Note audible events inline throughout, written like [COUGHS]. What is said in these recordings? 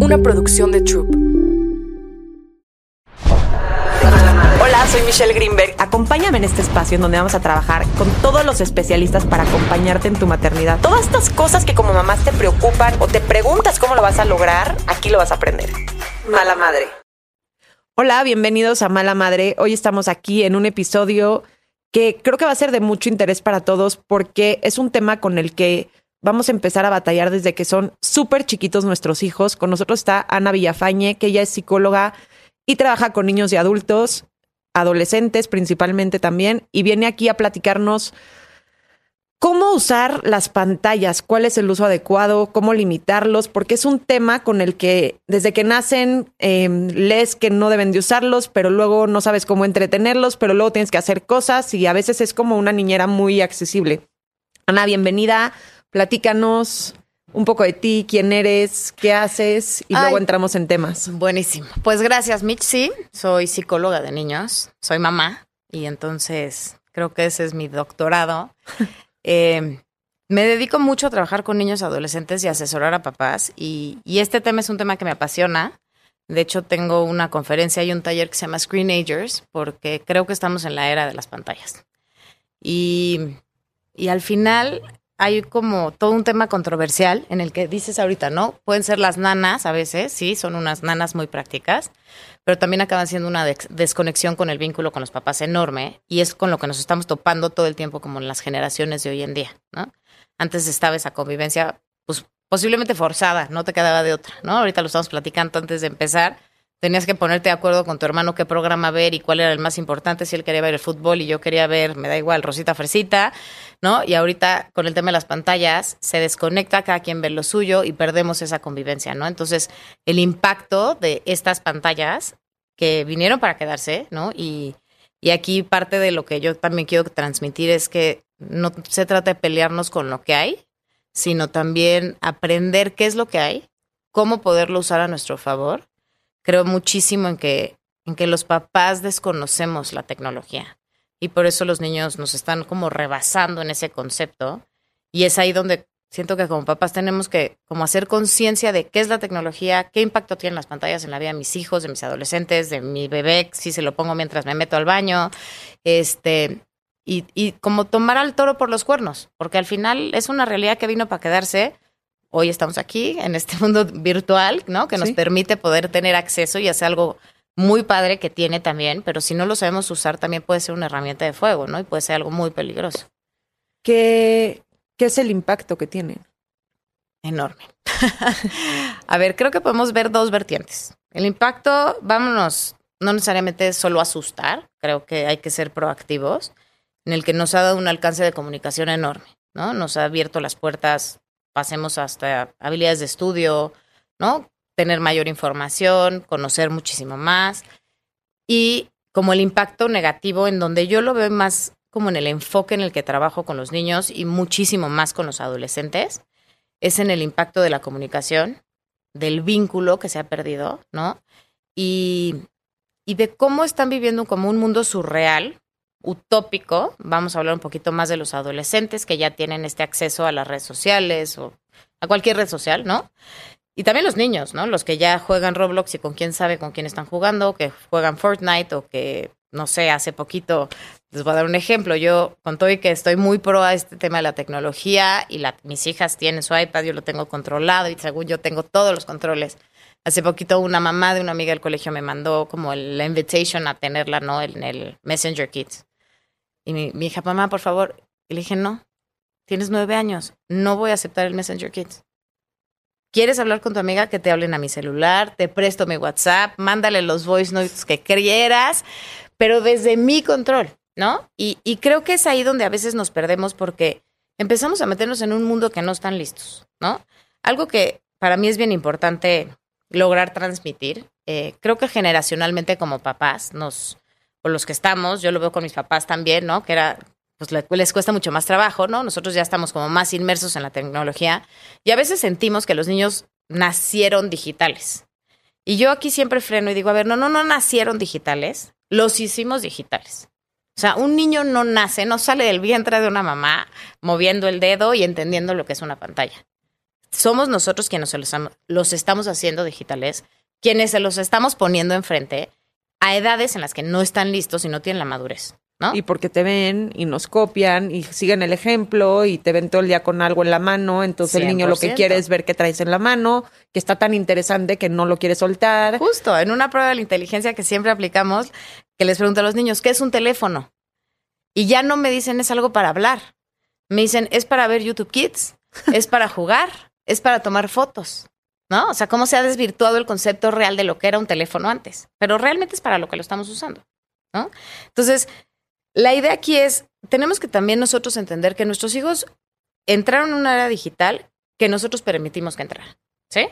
una producción de Troop. Hola, soy Michelle Greenberg. Acompáñame en este espacio en donde vamos a trabajar con todos los especialistas para acompañarte en tu maternidad. Todas estas cosas que como mamás te preocupan o te preguntas cómo lo vas a lograr, aquí lo vas a aprender. Mala madre. Hola, bienvenidos a Mala Madre. Hoy estamos aquí en un episodio que creo que va a ser de mucho interés para todos porque es un tema con el que vamos a empezar a batallar desde que son súper chiquitos nuestros hijos. Con nosotros está Ana Villafañe, que ella es psicóloga y trabaja con niños y adultos, adolescentes principalmente también, y viene aquí a platicarnos cómo usar las pantallas, cuál es el uso adecuado, cómo limitarlos, porque es un tema con el que desde que nacen em, lees que no deben de usarlos, pero luego no sabes cómo entretenerlos, pero luego tienes que hacer cosas y a veces es como una niñera muy accesible. Ana, bienvenida. Platícanos un poco de ti, quién eres, qué haces y luego entramos en temas. Buenísimo. Pues gracias, Mitch. Sí, soy psicóloga de niños, soy mamá y entonces creo que ese es mi doctorado. [LAUGHS] Eh, me dedico mucho a trabajar con niños, adolescentes y asesorar a papás y, y, este tema es un tema que me apasiona. De hecho, tengo una conferencia y un taller que se llama Screenagers porque creo que estamos en la era de las pantallas. Y, y al final hay como todo un tema controversial en el que dices ahorita, ¿no? Pueden ser las nanas a veces, sí, son unas nanas muy prácticas, pero también acaban siendo una desconexión con el vínculo con los papás enorme y es con lo que nos estamos topando todo el tiempo como en las generaciones de hoy en día, ¿no? Antes estaba esa convivencia, pues posiblemente forzada, no te quedaba de otra, ¿no? Ahorita lo estamos platicando antes de empezar tenías que ponerte de acuerdo con tu hermano qué programa ver y cuál era el más importante, si él quería ver el fútbol y yo quería ver, me da igual, Rosita Fresita, ¿no? Y ahorita con el tema de las pantallas se desconecta, cada quien ve lo suyo y perdemos esa convivencia, ¿no? Entonces, el impacto de estas pantallas que vinieron para quedarse, ¿no? Y, y aquí parte de lo que yo también quiero transmitir es que no se trata de pelearnos con lo que hay, sino también aprender qué es lo que hay, cómo poderlo usar a nuestro favor creo muchísimo en que, en que los papás desconocemos la tecnología. Y por eso los niños nos están como rebasando en ese concepto. Y es ahí donde siento que como papás tenemos que como hacer conciencia de qué es la tecnología, qué impacto tienen las pantallas en la vida de mis hijos, de mis adolescentes, de mi bebé, si se lo pongo mientras me meto al baño, este, y, y como tomar al toro por los cuernos, porque al final es una realidad que vino para quedarse hoy estamos aquí en este [LAUGHS] mundo virtual, ¿no? Que nos permite poder tener acceso y hacer algo muy padre que tiene también, pero si no lo sabemos usar también puede ser una herramienta de fuego, ¿no? Y puede ser algo muy peligroso. ¿Qué, qué es el impacto que tiene? Enorme. [LAUGHS] a ver, creo que podemos ver dos vertientes. El impacto, vámonos, no necesariamente solo asustar, creo que hay que ser proactivos, en el que nos ha dado un alcance de comunicación enorme, ¿no? Nos ha abierto las puertas pasemos hasta habilidades de estudio, ¿no? Tener mayor información, conocer muchísimo más. Y como el impacto negativo en donde yo lo veo más como en el enfoque en el que trabajo con los niños y muchísimo más con los adolescentes, es en el impacto de la comunicación, del vínculo que se ha perdido, ¿no? Y, y de cómo están viviendo como un mundo surreal, utópico, vamos a hablar un poquito más de los adolescentes que ya tienen este acceso a las redes sociales o a cualquier red social, ¿no? Y también los niños, ¿no? Los que ya juegan Roblox y con quién sabe con quién están jugando, que juegan Fortnite o que, no sé, hace poquito, les voy a dar un ejemplo, yo con todo y que estoy muy pro a este tema de la tecnología y mis hijas tienen su iPad, yo lo tengo controlado y según yo tengo todos los controles. Hace poquito una mamá de una amiga del colegio me mandó como la invitation a tenerla, ¿no? En el Messenger Kids. Y mi, hija, mamá, por favor. Y le dije, no, tienes nueve años, no voy a aceptar el Messenger Kids. ¿Quieres hablar con tu amiga? Que te hablen a mi celular, te presto mi WhatsApp, mándale los voice notes que quieras, pero desde mi control, ¿no? Y, y creo que es ahí donde a veces nos perdemos porque empezamos a meternos en un mundo que no están listos, ¿no? Algo que para mí es bien importante lograr transmitir. Eh, creo que generacionalmente como papás nos, o los que estamos, yo lo veo con mis papás también, ¿no? Que era, pues les cuesta mucho más trabajo, ¿no? Nosotros ya estamos como más inmersos en la tecnología y a veces sentimos que los niños nacieron digitales. Y yo aquí siempre freno y digo, a ver, no, no, no nacieron digitales, los hicimos digitales. O sea, un niño no nace, no sale del vientre de una mamá moviendo el dedo y entendiendo lo que es una pantalla. somos nosotros quienes los, los estamos haciendo digitales, quienes se los estamos poniendo enfrente a edades en las que no están listos y no tienen la madurez. ¿No? Y porque te ven y nos copian y siguen el ejemplo y te ven todo el día con algo en la mano, entonces el niño lo que quiere es ver qué traes en la mano, que está tan interesante que no lo quiere soltar. Justo, en una prueba de la inteligencia que siempre aplicamos, que les pregunto a los niños, ¿qué es un teléfono? Y ya no me dicen es algo para hablar. Me dicen, es para ver YouTube Kids, es para jugar, es para tomar fotos. ¿No? O sea, cómo se ha desvirtuado el concepto real de lo que era un teléfono antes, pero realmente es para lo que lo estamos usando, ¿no? Entonces, la idea aquí es, tenemos que también nosotros entender que nuestros hijos entraron en una era digital que nosotros permitimos que entraran, ¿sí?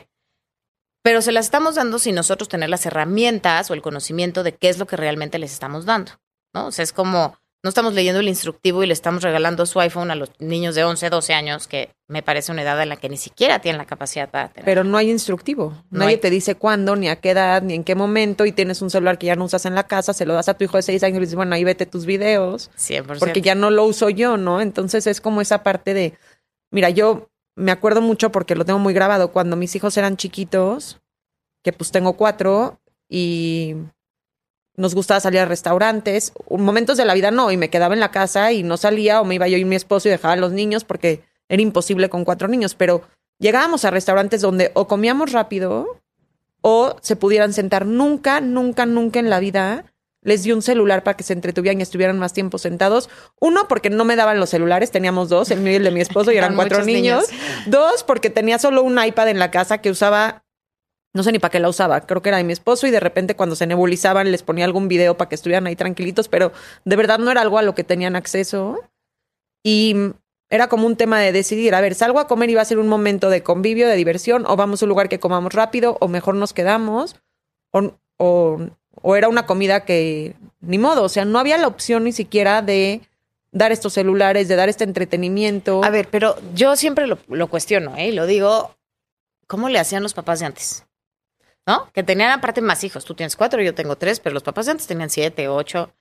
Pero se las estamos dando sin nosotros tener las herramientas o el conocimiento de qué es lo que realmente les estamos dando, ¿no? O sea, es como no estamos leyendo el instructivo y le estamos regalando su iPhone a los niños de 11, 12 años, que me parece una edad en la que ni siquiera tienen la capacidad para tener. Pero no hay instructivo. Nadie te dice cuándo, ni a qué edad, ni en qué momento, y tienes un celular que ya no usas en la casa, se lo das a tu hijo de 6 años y le dices, bueno, ahí vete tus videos. 100%. Porque ya no lo uso yo, ¿no? Entonces es como esa parte de, mira, yo me acuerdo mucho porque lo tengo muy grabado, cuando mis hijos eran chiquitos, que pues tengo cuatro, y nos gustaba salir a restaurantes. Momentos de la vida no, y me quedaba en la casa y no salía, o me iba yo y mi esposo y dejaba a los niños porque era imposible con cuatro niños. Pero llegábamos a restaurantes donde o comíamos rápido o se pudieran sentar. Nunca, nunca, nunca en la vida les di un celular para que se entretuvieran y estuvieran más tiempo sentados. Uno, porque no me daban los celulares, teníamos dos, el mío y el de mi esposo, y eran cuatro niños. Dos, porque tenía solo un iPad en la casa que usaba no sé ni para qué la usaba, creo que era de mi esposo y de repente cuando se nebulizaban les ponía algún video para que estuvieran ahí tranquilitos, pero de verdad no era algo a lo que tenían acceso. Y era como un tema de decidir, a ver, salgo a comer y va a ser un momento de convivio, de diversión, o vamos a un lugar que comamos rápido, o mejor nos quedamos, o, o, era una comida que ni modo, o sea, no había la opción ni siquiera de dar estos celulares, de dar este entretenimiento. A ver, pero yo siempre lo, lo cuestiono, ¿eh? Y lo digo, ¿cómo le hacían los papás de antes? ¿No? Que tenían aparte más hijos. Tú tienes cuatro, yo tengo tres, pero los papás antes tenían siete, ocho.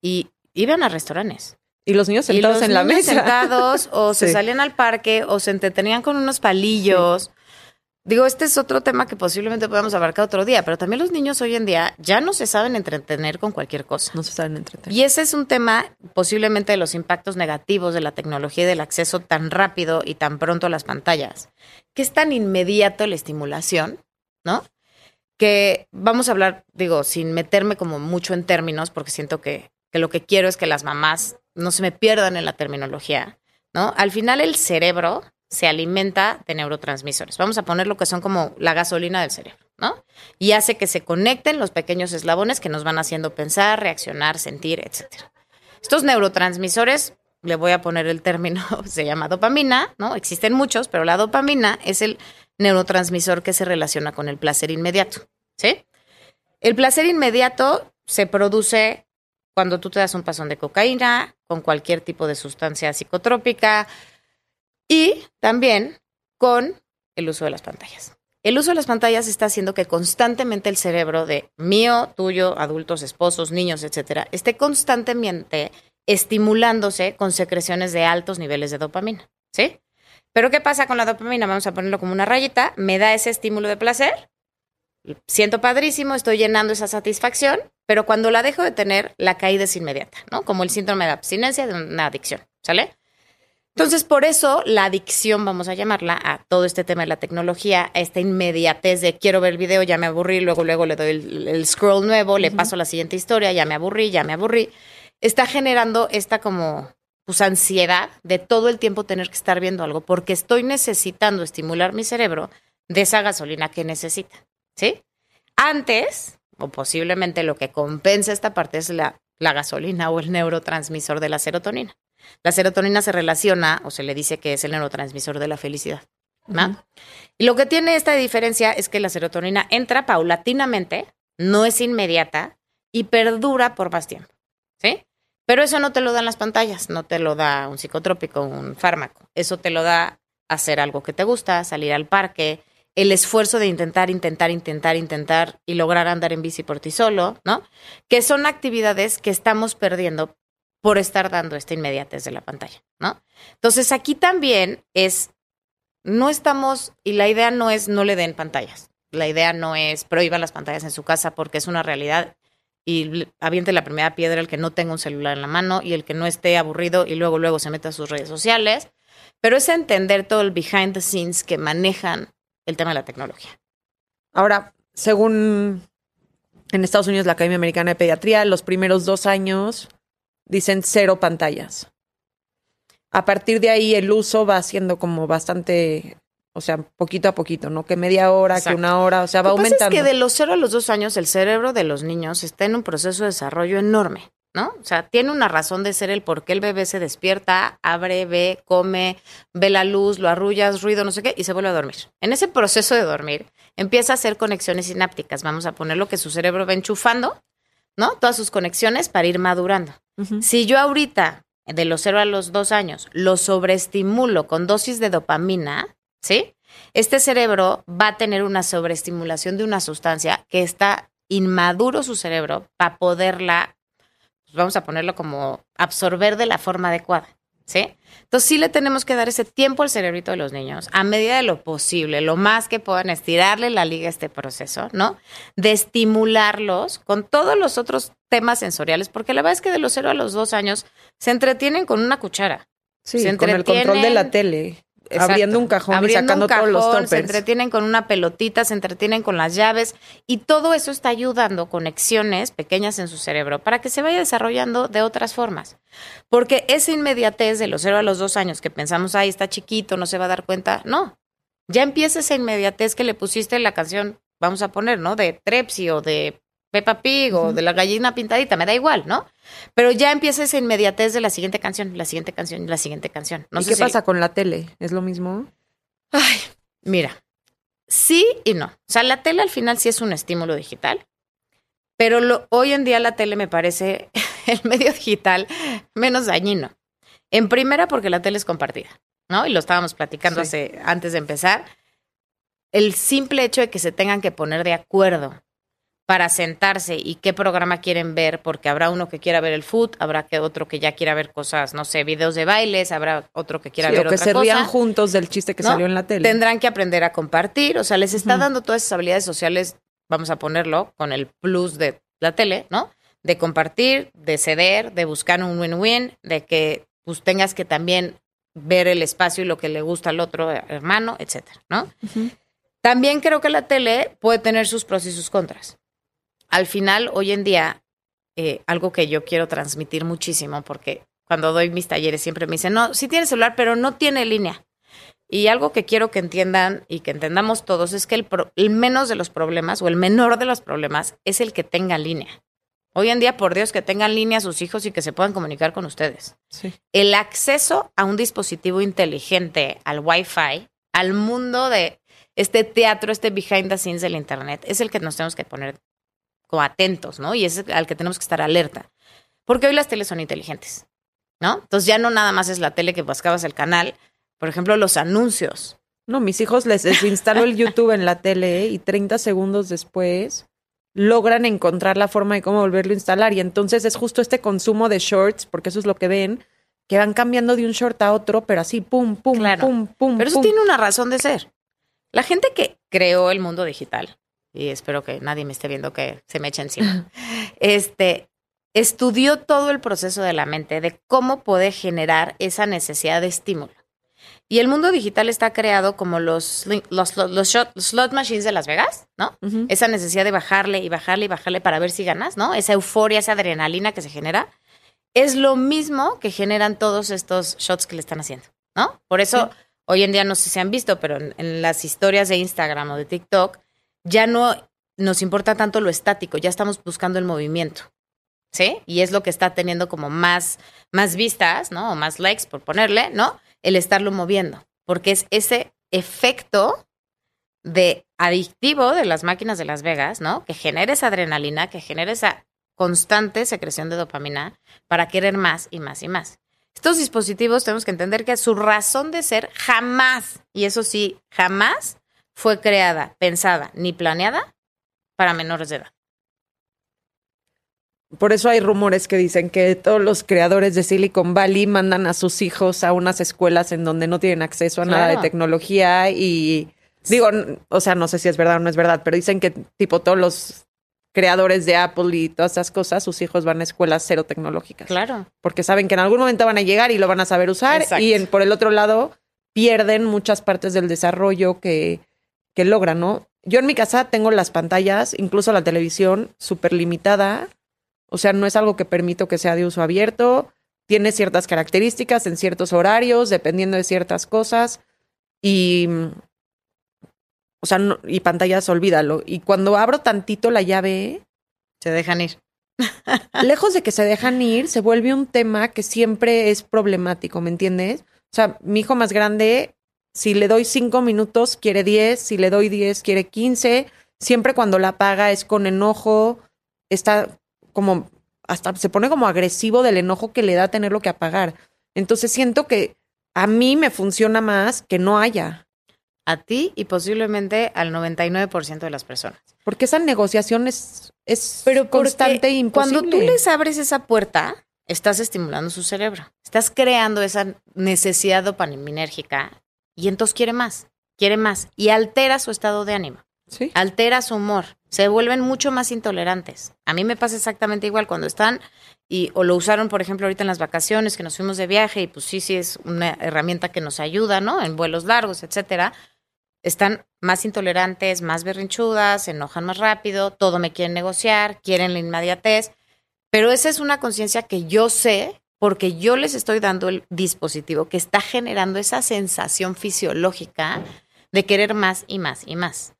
Y iban a restaurantes. Y los niños sentados en la mesa. sentados, o [LAUGHS] se salían al parque, o se entretenían con unos palillos. Digo, este es otro tema que posiblemente podamos abarcar otro día, pero también los niños hoy en día ya no se saben entretener con cualquier cosa. No se saben entretener. Y ese es un tema posiblemente de los impactos negativos de la tecnología y del acceso tan rápido y tan pronto a las pantallas, que es tan inmediato la estimulación, ¿no? Que vamos a hablar, digo, sin meterme como mucho en términos, porque siento que, lo que quiero es que las mamás no se me pierdan en la terminología, ¿no? Al final el cerebro se alimenta de neurotransmisores. Vamos a poner lo que son como la gasolina del cerebro, ¿no? Y hace que se conecten los pequeños eslabones que nos van haciendo pensar, reaccionar, sentir, etc. Estos neurotransmisores, le voy a poner el término, [LAUGHS] se llama dopamina, ¿no? Existen muchos, pero la dopamina es el neurotransmisor que se relaciona con el placer inmediato. ¿Sí? El placer inmediato se produce cuando tú te das un pasón de cocaína, con cualquier tipo de sustancia psicotrópica y también con el uso de las pantallas. El uso de las pantallas está haciendo que constantemente el cerebro de mío, tuyo, adultos, esposos, niños, etcétera, esté constantemente estimulándose con secreciones de altos niveles de dopamina. ¿Sí? Pero ¿qué pasa con la dopamina? Vamos a ponerlo como una rayita, me da ese estímulo de placer, siento padrísimo, estoy llenando esa satisfacción, pero cuando la dejo de tener, la caída es inmediata, ¿no? Como el síndrome de abstinencia de una adicción, ¿sale? Entonces, por eso la adicción, vamos a llamarla, a todo este tema de la tecnología, a esta inmediatez de quiero ver el video, ya me aburrí, luego, luego le doy el, scroll nuevo, le paso la siguiente historia, ya me aburrí, ya me aburrí, está generando esta como pues ansiedad de todo el tiempo tener que estar viendo algo porque estoy necesitando estimular mi cerebro de esa gasolina que necesita, ¿sí? Antes, o posiblemente lo que compensa esta parte es la, la gasolina o el neurotransmisor de la serotonina. La serotonina se relaciona o se le dice que es el neurotransmisor de la felicidad. ¿no? Y lo que tiene esta diferencia es que la serotonina entra paulatinamente, no es inmediata y perdura por más tiempo. ¿Sí? Pero eso no te lo dan las pantallas, no te lo da un psicotrópico, un fármaco. Eso te lo da hacer algo que te gusta, salir al parque, el esfuerzo de intentar, intentar, intentar, intentar y lograr andar en bici por ti solo, ¿no? Que son actividades que estamos perdiendo por estar dando esta inmediatez de la pantalla, ¿no? Entonces aquí también es no estamos, y la idea no es no le den pantallas. La idea no es prohíban las pantallas en su casa porque es una realidad y aviente la primera piedra el que no tenga un celular en la mano y el que no esté aburrido y luego luego se meta a sus redes sociales. Pero es entender todo el behind the scenes que manejan el tema de la tecnología. Ahora, según en Estados Unidos la Academia Americana de Pediatría, los primeros dos años dicen cero pantallas. A partir de ahí el uso va siendo como bastante, o sea, poquito a poquito, ¿no? Que media hora, que una hora, o sea, va Lo aumentando. Pasa es que de los cero a los dos años el cerebro de los niños está en un proceso de desarrollo enorme. ¿no? O sea, tiene una razón de ser el por qué el bebé se despierta, abre, ve, come, ve la luz, lo arrullas, ruido, no sé qué, y se vuelve a dormir. En ese proceso de dormir, empieza a hacer conexiones sinápticas. Vamos a poner lo que su cerebro va enchufando, ¿no? Todas sus conexiones para ir madurando. Si yo ahorita, de los cero a los dos años, lo sobreestimulo con dosis de dopamina, ¿sí? Este cerebro va a tener una sobreestimulación de una sustancia que está inmaduro su cerebro para poderla pues, vamos a ponerlo como absorber de la forma adecuada, ¿sí? Entonces sí le tenemos que dar ese tiempo al cerebrito de los niños, a medida de lo posible, lo más que puedan estirarle la liga a este proceso, ¿no? De estimularlos con todos los otros temas sensoriales, porque la verdad es que de los cero a los dos años se entretienen con una cuchara. Sí, se con el control de la tele. Abriendo un cajón y sacando todos los toppers. Se entretienen con una pelotita, se entretienen con las llaves y todo eso está ayudando conexiones pequeñas en su cerebro para que se vaya desarrollando de otras formas. Porque esa inmediatez de los cero a los dos años que pensamos, ahí está chiquito, no se va a dar cuenta, no. Ya empieza esa inmediatez que le pusiste en la canción, vamos a poner, ¿no? De Trepsi o de Peppa Pig o de la gallina pintadita, me da igual, ¿no? Pero ya empieza esa inmediatez de la siguiente canción, la siguiente canción, la siguiente canción. No ¿Y sé qué si- pasa con la tele? ¿Es lo mismo? Ay, mira, sí y no. O sea, la tele al final sí es un estímulo digital, pero lo- hoy en día la tele me parece [LAUGHS] el medio digital menos dañino. En primera, porque la tele es compartida, ¿no? Y lo estábamos platicando Sí. hace, antes de empezar. El simple hecho de que se tengan que poner de acuerdo para sentarse y qué programa quieren ver, porque habrá uno que quiera ver el food, habrá que otro que ya quiera ver cosas, no sé, videos de bailes, habrá otro que quiera Sí, ver o que otra se cosa. rían juntos del chiste que ¿no? salió en la tele. Tendrán que aprender a compartir, o sea, les está dando todas esas habilidades sociales, vamos a ponerlo, con el plus de la tele, ¿no? De compartir, de ceder, de buscar un win-win, de que pues tengas que también ver el espacio y lo que le gusta al otro hermano, etcétera, ¿no? También creo que la tele puede tener sus pros y sus contras. Al final, hoy en día, eh, algo que yo quiero transmitir muchísimo, porque cuando doy mis talleres siempre me dicen, no, sí tiene celular, pero no tiene línea. Y algo que quiero que entiendan y que entendamos todos es que el, pro- el menos de los problemas o el menor de los problemas es el que tenga línea. Hoy en día, por Dios, que tengan línea sus hijos y que se puedan comunicar con ustedes Sí. el acceso a un dispositivo inteligente, al Wi-Fi, al mundo de este teatro, este behind the scenes del Internet, es el que nos tenemos que poner como atentos, ¿no? Y es al que tenemos que estar alerta. Porque hoy las teles son inteligentes, ¿no? Entonces ya no nada más es la tele que buscabas el canal, por ejemplo, los anuncios. No, mis hijos les desinstaló el YouTube en la tele y 30 segundos después logran encontrar la forma de cómo volverlo a instalar. Y entonces es justo este consumo de shorts, porque eso es lo que ven, que van cambiando de un short a otro, pero así, pum, pum, Claro. pum, pum. Pero eso pum. tiene una razón de ser. La gente que creó el mundo digital, y espero que nadie me esté viendo que se me eche encima, [LAUGHS] este, estudió todo el proceso de la mente, de cómo puede generar esa necesidad de estímulo. Y el mundo digital está creado como los, los, los, los shot- los slot machines de Las Vegas, ¿no? Esa necesidad de bajarle y bajarle y bajarle para ver si ganas, ¿no? Esa euforia, esa adrenalina que se genera, es lo mismo que generan todos estos shots que le están haciendo, ¿no? Por eso, hoy en día no sé si han visto, pero en, en las historias de Instagram o de TikTok, ya no nos importa tanto lo estático, ya estamos buscando el movimiento, ¿sí? Y es lo que está teniendo como más, más vistas, ¿no? O más likes, por ponerle, ¿no? El estarlo moviendo, porque es ese efecto de adictivo de las máquinas de Las Vegas, ¿no? Que genera esa adrenalina, que genera esa constante secreción de dopamina para querer más y más y más. Estos dispositivos tenemos que entender que su razón de ser jamás, y eso sí, jamás fue creada, pensada ni planeada para menores de edad. por eso hay rumores que dicen que todos los creadores de Silicon Valley mandan a sus hijos a unas escuelas en donde no tienen acceso a nada de tecnología y digo, o sea, no sé si es verdad o no es verdad, pero dicen que tipo todos los creadores de Apple y todas esas cosas, sus hijos van a escuelas cero tecnológicas. Claro. Porque saben que en algún momento van a llegar y lo van a saber usar Exacto. y en- por el otro lado pierden muchas partes del desarrollo que, que logran, ¿no? Yo en mi casa tengo las pantallas, incluso la televisión, súper limitada. O sea, no es algo que permito que sea de uso abierto. Tiene ciertas características en ciertos horarios, dependiendo de ciertas cosas. Y. O sea, no- y pantallas, olvídalo. Y cuando abro tantito la llave, Se dejan ir. [LAUGHS] lejos de que se dejan ir, se vuelve un tema que siempre es problemático, ¿me entiendes? O sea, mi hijo más grande, si le doy cinco minutos, quiere diez, si le doy diez, quiere quince. Siempre cuando la paga es con enojo, está como, hasta se pone como agresivo del enojo que le da tenerlo que apagar. Entonces siento que a mí me funciona más que no haya, A ti y posiblemente al 99% de las personas. porque esa negociación es, es Pero constante e imposible. Cuando tú les abres esa puerta, estás estimulando su cerebro. Estás creando esa necesidad dopaminérgica y entonces quiere más, quiere más y altera su estado de ánimo, Sí. altera su humor. Se vuelven mucho más intolerantes. A mí me pasa exactamente igual cuando están y o lo usaron, por ejemplo, ahorita en las vacaciones que nos fuimos de viaje y pues sí, sí es una herramienta que nos ayuda, ¿no? En vuelos largos, etcétera. Están más intolerantes, más berrinchudas, se enojan más rápido, todo me quieren negociar, quieren la inmediatez. Pero esa es una conciencia que yo sé porque yo les estoy dando el dispositivo que está generando esa sensación fisiológica de querer más y más y más.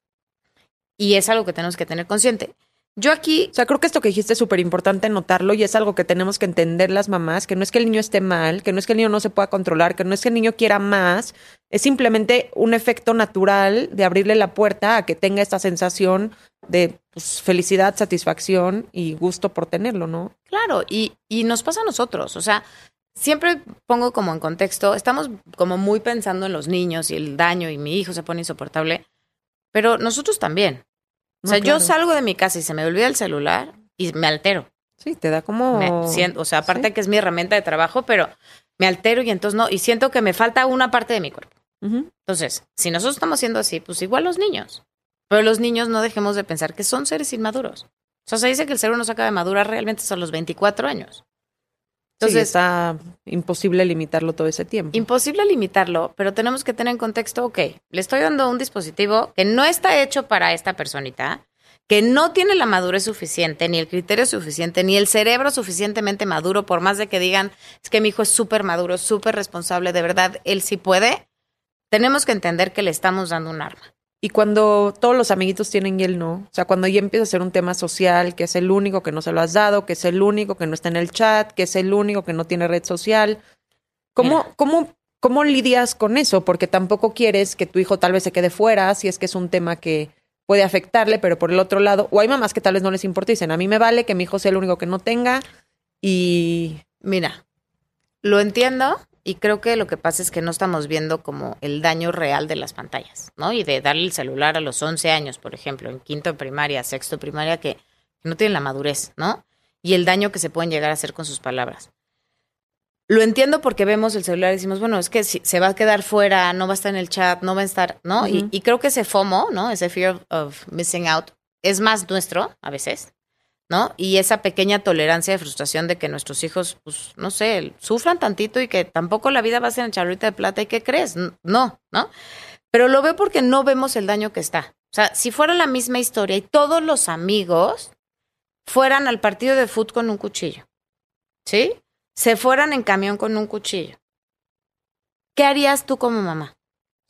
Y es algo que tenemos que tener consciente. Yo aquí, O sea, creo que esto que dijiste es súper importante notarlo y es algo que tenemos que entender las mamás, que no es que el niño esté mal, que no es que el niño no se pueda controlar, que no es que el niño quiera más, es simplemente un efecto natural de abrirle la puerta a que tenga esta sensación de pues, felicidad, satisfacción y gusto por tenerlo, ¿no? claro, y, y nos pasa a nosotros. O sea, siempre pongo como en contexto, estamos como muy pensando en los niños y el daño y mi hijo se pone insoportable, pero nosotros también. O sea, yo salgo de mi casa y se me olvida el celular y me altero. Sí, te da como... Me siento, o sea, aparte Sí. que es mi herramienta de trabajo, pero me altero y entonces no, y siento que me falta una parte de mi cuerpo. Entonces, si nosotros estamos siendo así, pues igual los niños. Pero los niños no dejemos de pensar que son seres inmaduros. O sea, se dice que el cerebro no se acaba de madurar realmente hasta los 24 años. Entonces está imposible limitarlo todo ese tiempo. imposible limitarlo, pero tenemos que tener en contexto, ok, le estoy dando un dispositivo que no está hecho para esta personita, que no tiene la madurez suficiente, ni el criterio suficiente, ni el cerebro suficientemente maduro, por más de que digan, es que mi hijo es súper maduro, súper responsable, de verdad, él sí puede, tenemos que entender que le estamos dando un arma. Y cuando todos los amiguitos tienen y él no, o sea, cuando ya empieza a ser un tema social, que es el único que no se lo has dado, que es el único que no está en el chat, que es el único que no tiene red social, ¿cómo, Mira. cómo, cómo lidias con eso? Porque tampoco quieres que tu hijo tal vez se quede fuera, si es que es un tema que puede afectarle, pero por el otro lado, o hay mamás que tal vez no les importa y dicen, a mí me vale que mi hijo sea el único que no tenga y Mira, lo entiendo y creo que lo que pasa es que no estamos viendo como el daño real de las pantallas, ¿no? Y de darle el celular a los 11 años, por ejemplo, en quinto de primaria, sexto de primaria, que no tienen la madurez, ¿no? Y el daño que se pueden llegar a hacer con sus palabras. Lo entiendo porque vemos el celular y decimos, bueno, es que si se va a quedar fuera, no va a estar en el chat, no va a estar, ¿no? y, creo que ese FOMO, ¿no? Ese fear of, of missing out, es más nuestro a veces, ¿no? Y esa pequeña tolerancia de frustración de que nuestros hijos, pues, no sé, sufran tantito y que tampoco la vida va a ser en charrita de plata y ¿qué crees? No, ¿no? Pero lo veo porque no vemos el daño que está. O sea, si fuera la misma historia y todos los amigos fueran al partido de fútbol con un cuchillo, ¿sí? Se fueran en camión con un cuchillo. ¿Qué harías tú como mamá?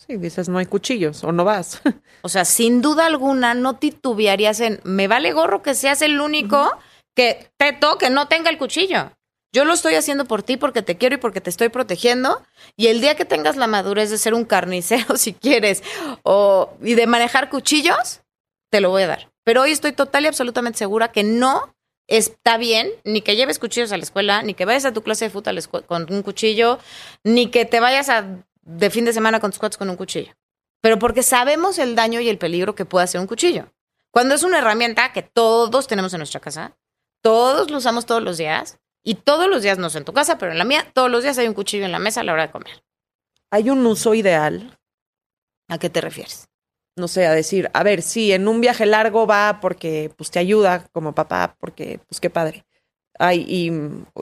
Sí, dices, no hay cuchillos o no vas. [LAUGHS] O sea, sin duda alguna no titubearías en, me vale gorro que seas el único que teto que no tenga el cuchillo. Yo lo estoy haciendo por ti porque te quiero y porque te estoy protegiendo. Y el día que tengas la madurez de ser un carnicero, [LAUGHS] si quieres, o, y de manejar cuchillos, te lo voy a dar. Pero hoy estoy total y absolutamente segura que no está bien ni que lleves cuchillos a la escuela, ni que vayas a tu clase de fútbol con un cuchillo, ni que te vayas a, de fin de semana con tus cuates con un cuchillo pero porque sabemos el daño y el peligro que puede hacer un cuchillo. Cuando es una herramienta que todos tenemos en nuestra casa, todos lo usamos todos los días y todos los días, no sé en tu casa, pero en la mía, todos los días hay un cuchillo en la mesa a la hora de comer. ¿Hay un uso ideal? ¿A qué te refieres? No sé, a decir, a ver, sí, en un viaje largo va porque pues te ayuda como papá, porque pues qué padre. Hay, y,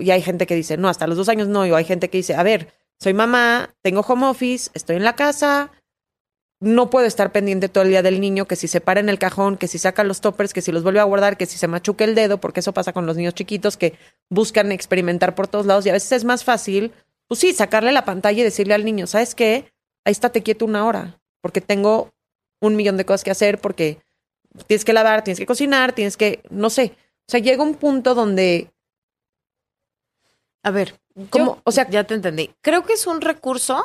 y hay gente que dice, no, hasta los dos años no, y hay gente que dice, a ver, soy mamá, tengo home office, estoy en la casa, no puedo estar pendiente todo el día del niño, que si se para en el cajón, que si saca los toppers, que si los vuelve a guardar, que si se machuque el dedo, porque eso pasa con los niños chiquitos que buscan experimentar por todos lados y a veces es más fácil, pues sí, sacarle la pantalla y decirle al niño, ¿sabes qué? Ahí estate quieto una hora, porque tengo un millón de cosas que hacer, porque tienes que lavar, tienes que cocinar, tienes que, no sé, o sea, llega un punto donde... A ver, ¿cómo? o sea, ya te entendí. Creo que es un recurso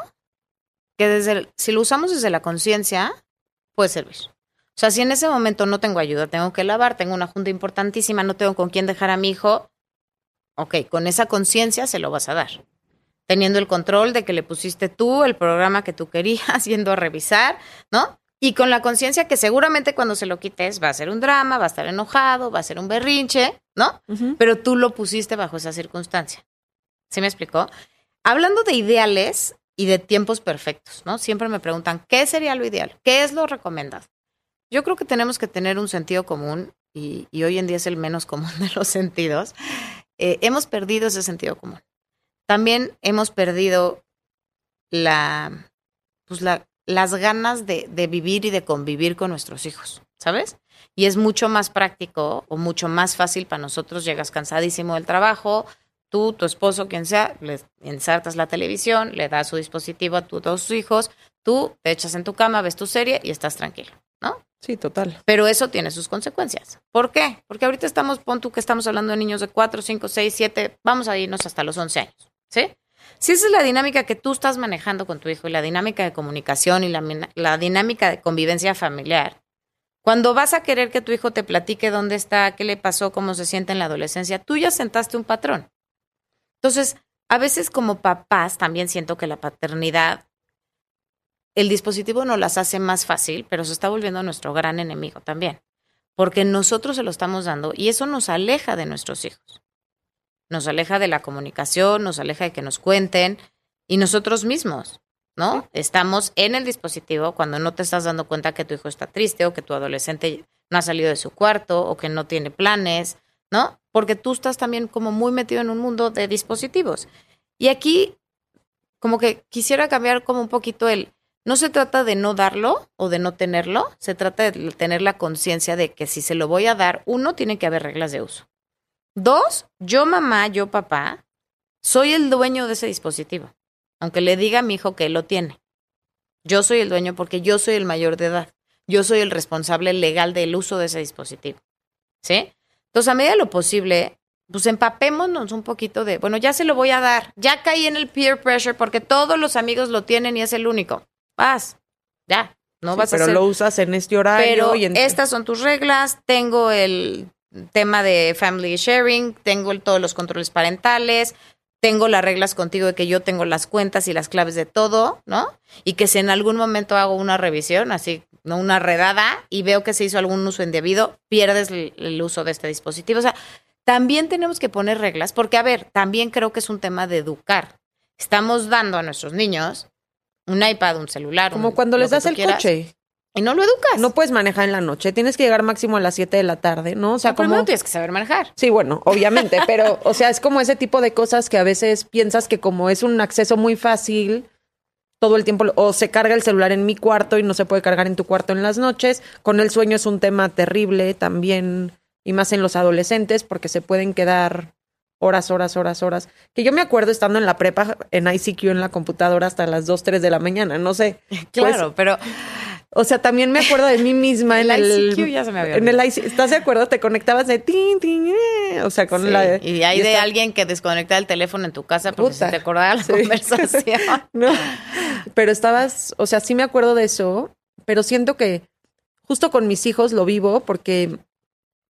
que desde el- si lo usamos desde la conciencia, puede servir. O sea, si en ese momento no tengo ayuda, tengo que lavar, tengo una junta importantísima, no tengo con quién dejar a mi hijo, ok, con esa conciencia se lo vas a dar. Teniendo el control de que le pusiste tú el programa que tú querías, [LAUGHS] yendo a revisar, ¿no? Y con la conciencia que seguramente cuando se lo quites va a ser un drama, va a estar enojado, va a ser un berrinche, ¿no? Pero tú lo pusiste bajo esa circunstancia. ¿Sí me explicó? Hablando de ideales y de tiempos perfectos, ¿no? Siempre me preguntan, ¿qué sería lo ideal? ¿Qué es lo recomendado? Yo creo que tenemos que tener un sentido común y, hoy en día es el menos [LAUGHS] común de los sentidos. Eh, hemos perdido ese sentido común. También hemos perdido la, pues la, las ganas de vivir y de convivir con nuestros hijos, ¿sabes? Y es mucho más práctico o mucho más fácil para nosotros. Llegas cansadísimo del trabajo, tú, tu esposo, quien sea, le insertas la televisión, le das su dispositivo a tus dos hijos, tú te echas en tu cama, ves tu serie y estás tranquilo, ¿no? Sí, total. Pero eso tiene sus consecuencias. ¿Por qué? Porque ahorita estamos, pon tú que estamos hablando de niños de 4, 5, 6, 7, vamos a irnos hasta los 11 años, ¿sí? Si esa es la dinámica que tú estás manejando con tu hijo y la dinámica de comunicación y la, la dinámica de convivencia familiar, cuando vas a querer que tu hijo te platique dónde está, qué le pasó, cómo se siente en la adolescencia, tú ya sentaste un patrón. Entonces, a veces como papás también siento que la paternidad, el dispositivo nos las hace más fácil, pero se está volviendo nuestro gran enemigo también, porque nosotros se lo estamos dando y eso nos aleja de nuestros hijos. Nos aleja de la comunicación, nos aleja de que nos cuenten y nosotros mismos, ¿no? Estamos en el dispositivo cuando no te estás dando cuenta que tu hijo está triste o que tu adolescente no ha salido de su cuarto o que no tiene planes, Porque tú estás también como muy metido en un mundo de dispositivos. Y aquí, como que quisiera cambiar como un poquito el, no se trata de no darlo o de no tenerlo, se trata de tener la conciencia de que si se lo voy a dar, uno, tiene que haber reglas de uso. Dos, yo mamá, yo papá, soy el dueño de ese dispositivo, aunque le diga a mi hijo que lo tiene. Yo soy el dueño porque yo soy el mayor de edad. Yo soy el responsable legal del uso de ese dispositivo. ¿Sí? Entonces, a medida de lo posible, pues empapémonos un poquito de, bueno, ya se lo voy a dar. Ya caí en el peer pressure porque todos los amigos lo tienen y es el único. Vas, ya. No Sí, vas a pero lo usas en este horario pero y en estas son tus reglas, tengo el tema de family sharing, tengo el- todos los controles parentales, tengo las reglas contigo de que yo tengo las cuentas y las claves de todo, ¿no? Y que si en algún momento hago una revisión, así, no una redada, y veo que se hizo algún uso indebido, pierdes el, el uso de este dispositivo. O sea, también tenemos que poner reglas, porque, a ver, también creo que es un tema de educar. Estamos dando a nuestros niños un iPad, un celular. como un- cuando les das el quieras, coche. Y no lo educas. No puedes manejar en la noche, tienes que llegar máximo a las 7 de la tarde, ¿no? O sea, primero como tienes que saber manejar. Sí, bueno, obviamente, pero o sea, es como ese tipo de cosas que a veces piensas que como es un acceso muy fácil, todo el tiempo, o se carga el celular en mi cuarto y no se puede cargar en tu cuarto en las noches, con el sueño es un tema terrible también, y más en los adolescentes, porque se pueden quedar horas, horas, horas, horas. Que yo me acuerdo estando en la prepa, en ICQ, en la computadora hasta las 2, 3 de la mañana, no sé. [LAUGHS] Claro, pero O sea, también me acuerdo de mí misma [LAUGHS] en El el... ICQ ya se me había En el ICQ, ¿estás de acuerdo? Te conectabas de tin, tin, eh, o sea, con Sí, la... y hay de está- alguien que desconecta el teléfono en tu casa porque Puta. se te acordaba la Sí. [LAUGHS] conversación. No, pero estabas, o sea, sí me acuerdo de eso, pero siento que justo con mis hijos lo vivo porque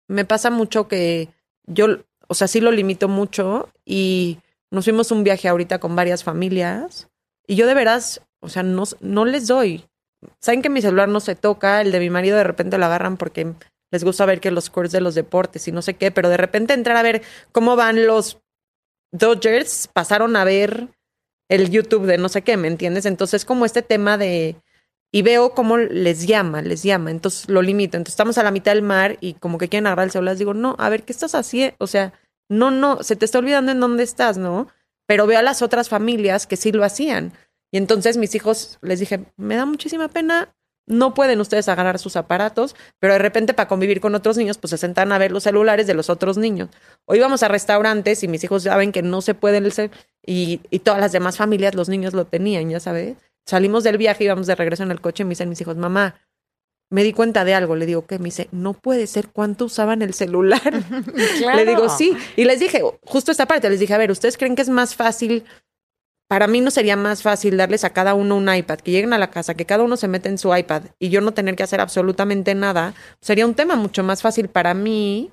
me pasa mucho que yo, o sea, sí lo limito mucho y nos fuimos un viaje ahorita con varias familias y yo de veras, o sea, no, no les doy. Saben que mi celular no se toca, el de mi marido de repente lo agarran porque les gusta ver que los scores de los deportes y no sé qué, pero de repente entrar a ver cómo van los Dodgers, pasaron a ver el YouTube de no sé qué, ¿me entiendes? Entonces, como este tema de... Y veo cómo les llama, les llama, entonces lo limito. Entonces estamos a la mitad del mar y como que quieren agarrar el celular, les digo, no, a ver, ¿qué estás haciendo? O sea, no, no, se te está olvidando en dónde estás, ¿no? Pero veo a las otras familias que sí lo hacían. Y entonces mis hijos les dije, me da muchísima pena, no pueden ustedes agarrar sus aparatos, pero de repente para convivir con otros niños, pues se sentan a ver los celulares de los otros niños. O íbamos a restaurantes y mis hijos saben que no se pueden ser y, y todas las demás familias, los niños lo tenían, ya sabes. Salimos del viaje, íbamos de regreso en el coche y me dicen mis hijos, mamá, me di cuenta de algo. Le digo, ¿qué? Me dice, no puede ser cuánto usaban el celular. [LAUGHS] Le digo, sí. Y les dije, justo esta parte, les dije, a ver, ¿ustedes creen que es más fácil para mí no sería más fácil darles a cada uno un iPad, que lleguen a la casa, que cada uno se mete en su iPad y yo no tener que hacer absolutamente nada, sería un tema mucho más fácil para mí.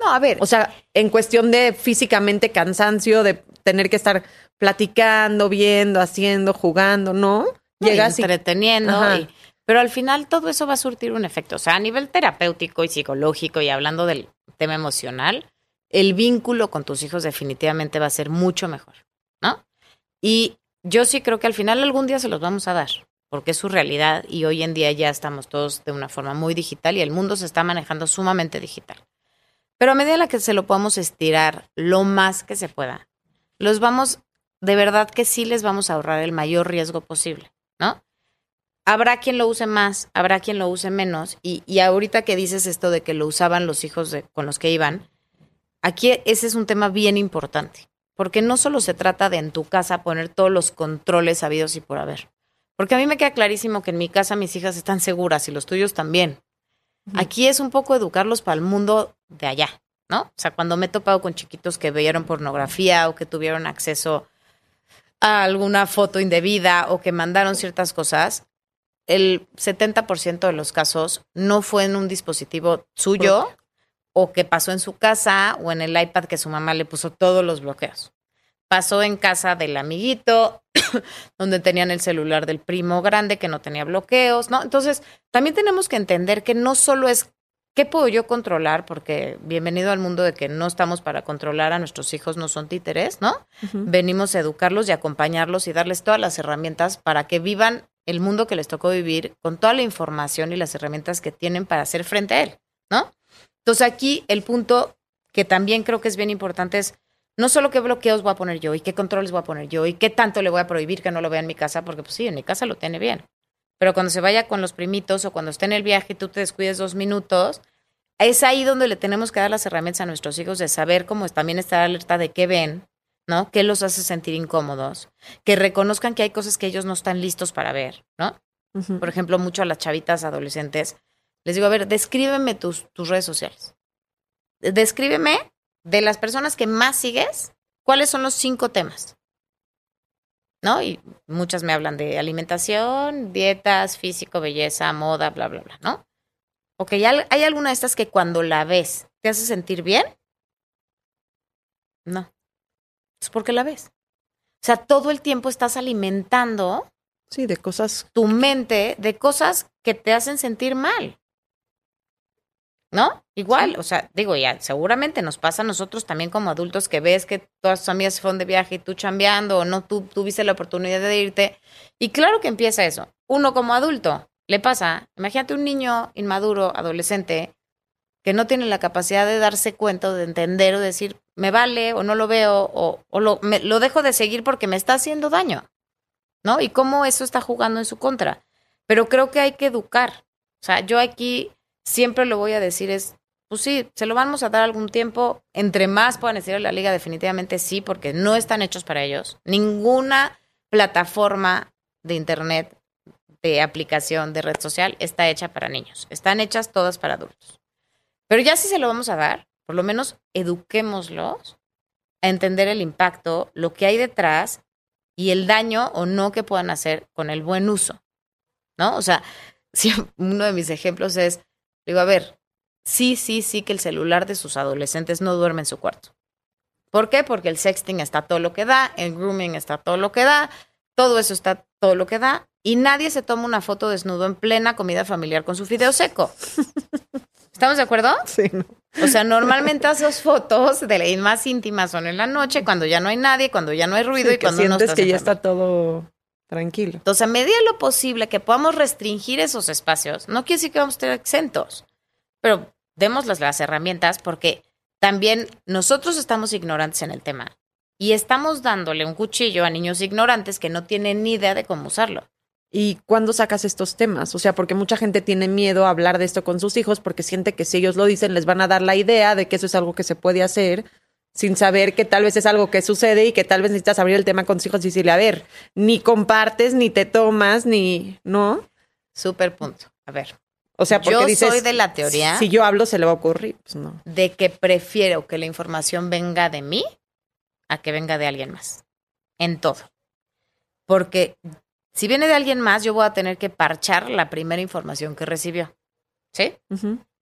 No, a ver. O sea, en cuestión de físicamente cansancio, de tener que estar platicando, viendo, haciendo, jugando, ¿no? Llegas entreteniendo. pero al final todo eso va a surtir un efecto. O sea, a nivel terapéutico y psicológico y hablando del tema emocional, el vínculo con tus hijos definitivamente va a ser mucho mejor, ¿no? Y yo sí creo que al final algún día se los vamos a dar, porque es su realidad y hoy en día ya estamos todos de una forma muy digital y el mundo se está manejando sumamente digital. Pero a medida que se lo podamos estirar lo más que se pueda, los vamos, de verdad que sí les vamos a ahorrar el mayor riesgo posible, ¿no? Habrá quien lo use más, habrá quien lo use menos. Y, y ahorita que dices esto de que lo usaban los hijos de, con los que iban, aquí ese es un tema bien importante porque no solo se trata de en tu casa poner todos los controles habidos y por haber. Porque a mí me queda clarísimo que en mi casa mis hijas están seguras y los tuyos también. Aquí es un poco educarlos para el mundo de allá, ¿no? O sea, cuando me he topado con chiquitos que veían pornografía o que tuvieron acceso a alguna foto indebida o que mandaron ciertas cosas, el 70% de los casos no fue en un dispositivo suyo, o que pasó en su casa o en el iPad que su mamá le puso todos los bloqueos. Pasó en casa del amiguito, [COUGHS] donde tenían el celular del primo grande que no tenía bloqueos, ¿no? Entonces, también tenemos que entender que no solo es qué puedo yo controlar, porque bienvenido al mundo de que no estamos para controlar a nuestros hijos, no son títeres, ¿no? Venimos a educarlos y acompañarlos y darles todas las herramientas para que vivan el mundo que les tocó vivir con toda la información y las herramientas que tienen para hacer frente a él, ¿no? Entonces aquí el punto que también creo que es bien importante es no solo qué bloqueos voy a poner yo y qué controles voy a poner yo y qué tanto le voy a prohibir que no lo vea en mi casa, porque pues sí, en mi casa lo tiene bien. Pero cuando se vaya con los primitos o cuando esté en el viaje y tú te descuides dos minutos, es ahí donde le tenemos que dar las herramientas a nuestros hijos de saber cómo también estar alerta de qué ven, ¿no? ¿Qué los hace sentir incómodos? Que reconozcan que hay cosas que ellos no están listos para ver, ¿no? Por ejemplo, mucho a las chavitas adolescentes les digo, a ver, descríbeme tus, tus redes sociales. Descríbeme de las personas que más sigues, cuáles son los cinco temas. ¿No? Y muchas me hablan de alimentación, dietas, físico, belleza, moda, bla, bla, bla, ¿no? Ok, ¿hay alguna de estas que cuando la ves te hace sentir bien? No. Es porque la ves. O sea, todo el tiempo estás alimentando. Sí, de cosas. Tu mente de cosas que te hacen sentir mal. ¿No? Igual, o sea, digo, ya, seguramente nos pasa a nosotros también como adultos que ves que todas tus amigas se fueron de viaje y tú chambeando o no tú tuviste la oportunidad de irte. Y claro que empieza eso. Uno como adulto le pasa, imagínate un niño inmaduro, adolescente, que no tiene la capacidad de darse cuenta, de entender o decir, me vale o no lo veo o, o lo, me, lo dejo de seguir porque me está haciendo daño, ¿no? Y cómo eso está jugando en su contra. Pero creo que hay que educar. O sea, yo aquí siempre lo voy a decir es, pues sí, se lo vamos a dar algún tiempo. Entre más puedan decir a la liga, definitivamente sí, porque no están hechos para ellos. Ninguna plataforma de internet, de aplicación, de red social está hecha para niños. Están hechas todas para adultos. Pero ya si se lo vamos a dar, por lo menos eduquémoslos a entender el impacto, lo que hay detrás y el daño o no que puedan hacer con el buen uso. ¿No? O sea, [LAUGHS] uno de mis ejemplos es, digo, a ver, sí, sí, sí que el celular de sus adolescentes no duerme en su cuarto. ¿Por qué? Porque el sexting está todo lo que da, el grooming está todo lo que da, todo eso está todo lo que da, y nadie se toma una foto desnudo en plena comida familiar con su fideo seco. ¿Estamos de acuerdo? Sí, no. O sea, normalmente esas fotos de ley más íntimas son en la noche, cuando ya no hay nadie, cuando ya no hay ruido Sí, y que cuando no sientes estás que ya está todo tranquilo. Entonces, a medida de lo posible que podamos restringir esos espacios, no quiere decir que vamos a estar exentos, pero démosles las herramientas porque también nosotros estamos ignorantes en el tema y estamos dándole un cuchillo a niños ignorantes que no tienen ni idea de cómo usarlo. ¿Y cuándo sacas estos temas? O sea, porque mucha gente tiene miedo a hablar de esto con sus hijos porque siente que si ellos lo dicen les van a dar la idea de que eso es algo que se puede hacer sin saber que tal vez es algo que sucede y que tal vez necesitas abrir el tema con tus hijos y decirle, a ver, ni compartes, ni te tomas, ni, ¿no? Súper punto. A ver, O sea, porque yo dices, soy de la teoría si yo hablo se le va a ocurrir. Pues no. de que prefiero que la información venga de mí a que venga de alguien más. En todo. Porque si viene de alguien más, yo voy a tener que parchar la primera información que recibió. ¿Sí?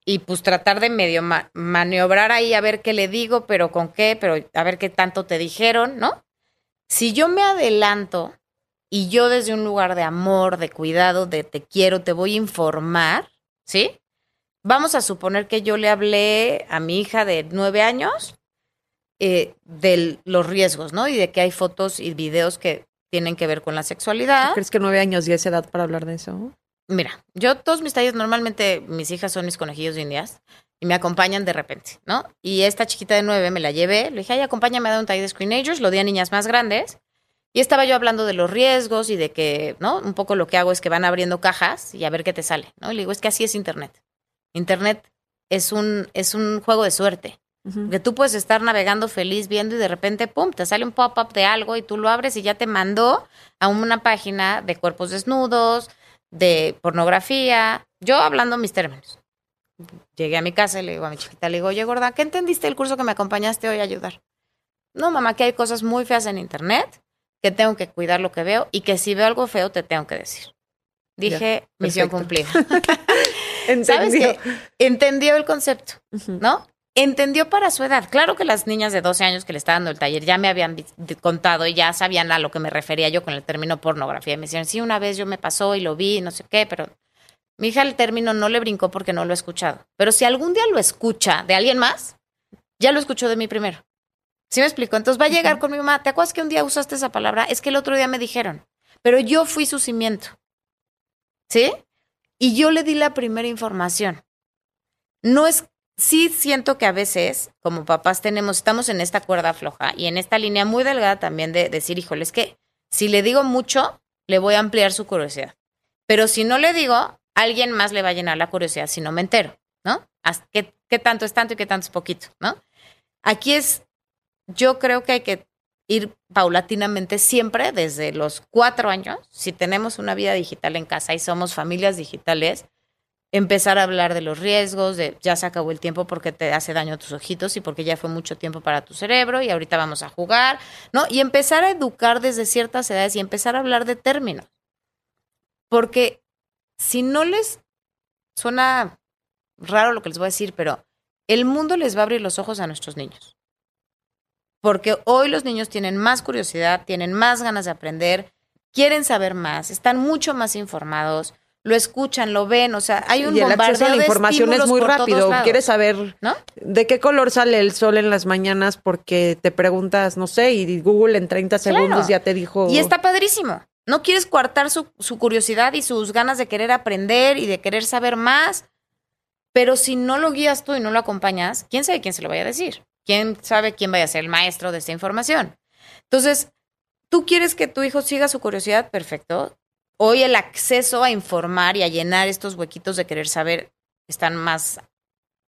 Y pues tratar de medio ma- maniobrar ahí a ver qué le digo, pero con qué, pero a ver qué tanto te dijeron, ¿no? Si yo me adelanto y yo desde un lugar de amor, de cuidado, de te quiero, te voy a informar, ¿sí? Vamos a suponer que yo le hablé a mi hija de nueve años eh, de los riesgos, ¿no? Y de que hay fotos y videos que tienen que ver con la sexualidad. ¿Crees que nueve años ya es edad para hablar de eso? Mira, yo todos mis talleres, normalmente mis hijas son mis conejillos de indias y me acompañan de repente, ¿no? Y esta chiquita de nueve me la llevé, le dije, ay, acompáñame a dar un taller de screenagers, lo di a niñas más grandes. Y estaba yo hablando de los riesgos y de que, ¿no? Un poco lo que hago es que van abriendo cajas y a ver qué te sale, ¿no? Y le digo, es que así es Internet. Internet es un, es un juego de suerte. Que tú puedes estar navegando feliz viendo y de repente, pum, te sale un pop-up de algo y tú lo abres y ya te mandó a una página de cuerpos desnudos, de pornografía. Yo hablando mis términos. Llegué a mi casa y le digo a mi chiquita, le digo, oye, gorda, ¿qué entendiste del curso que me acompañaste hoy a ayudar? No, mamá, que hay cosas muy feas en internet, que tengo que cuidar lo que veo y que si veo algo feo te tengo que decir. Dije, misión perfecto. cumplida. [LAUGHS] ¿Sabes Entendido. qué? Entendió el concepto. ¿no? Entendió para su edad. Claro que las niñas de 12 años que le estaba dando el taller ya me habían contado y ya sabían a lo que me refería yo con el término pornografía. Me decían, sí, una vez yo me pasó y lo vi, no sé qué, pero mi hija el término no le brincó porque no lo ha escuchado. Pero si algún día lo escucha de alguien más, ya lo escuchó de mí primero. ¿Sí me explico? Entonces va a llegar con mi mamá. ¿Te acuerdas que un día usaste esa palabra? Es que el otro día me dijeron, pero yo fui su cimiento. ¿Sí? Y yo le di la primera información. No es sí siento que a veces, como papás, tenemos, estamos en esta cuerda floja y en esta línea muy delgada también de decir, híjole, es que si le digo mucho, le voy a ampliar su curiosidad. Pero si no le digo, alguien más le va a llenar la curiosidad si no me entero, ¿no? ¿Qué, qué tanto es tanto y qué tanto es poquito, ¿no? Aquí es, yo creo que hay que ir paulatinamente siempre desde los cuatro años, si tenemos una vida digital en casa y somos familias digitales, empezar a hablar de los riesgos, de ya se acabó el tiempo porque te hace daño a tus ojitos y porque ya fue mucho tiempo para tu cerebro y ahorita vamos a jugar, ¿no? Y empezar a educar desde ciertas edades y empezar a hablar de términos. Porque si no les suena raro lo que les voy a decir, pero el mundo les va a abrir los ojos a nuestros niños. Porque hoy los niños tienen más curiosidad, tienen más ganas de aprender, quieren saber más, están mucho más informados, lo escuchan, lo ven, o sea, hay un y el acceso a la información es muy rápido. Quieres saber ¿no? de qué color sale el sol en las mañanas porque te preguntas, no sé, y Google en 30 segundos ya te dijo. Y está padrísimo. No quieres coartar su, su curiosidad y sus ganas de querer aprender y de querer saber más. Pero si no lo guías tú y no lo acompañas, ¿quién sabe quién se lo vaya a decir? ¿Quién sabe quién vaya a ser el maestro de esta información? Entonces, tú quieres que tu hijo siga su curiosidad, perfecto. Hoy el acceso a informar y a llenar estos huequitos de querer saber están más,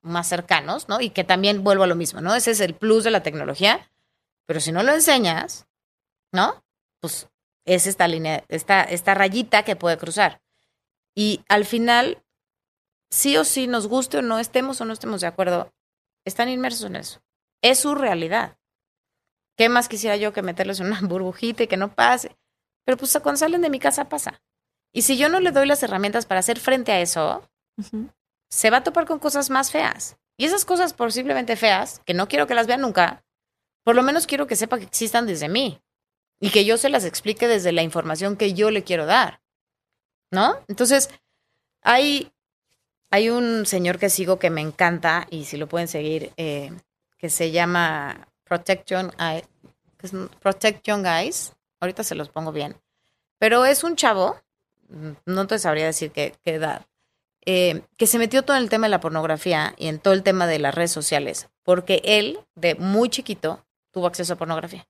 más cercanos, ¿no? Y que también vuelvo a lo mismo, ¿no? Ese es el plus de la tecnología. Pero si no lo enseñas, ¿no? Pues es esta línea, esta, esta rayita que puede cruzar. Y al final, sí o sí, nos guste o no, estemos o no estemos de acuerdo, están inmersos en eso. Es su realidad. ¿Qué más quisiera yo que meterles en una [LAUGHS] burbujita y que no pase? Pero pues cuando salen de mi casa pasa. Y si yo no le doy las herramientas para hacer frente a eso, se va a topar con cosas más feas. Y esas cosas posiblemente feas, que no quiero que las vean nunca, por lo menos quiero que sepa que existan desde mí y que yo se las explique desde la información que yo le quiero dar. ¿No? Entonces, hay, hay un señor que sigo que me encanta y si lo pueden seguir, eh, que se llama Eye- Protect Young Eyes. Ahorita se los pongo bien. Pero es un chavo, no te sabría decir qué, qué edad, eh, que se metió todo en el tema de la pornografía y en todo el tema de las redes sociales, porque él, de muy chiquito, tuvo acceso a pornografía.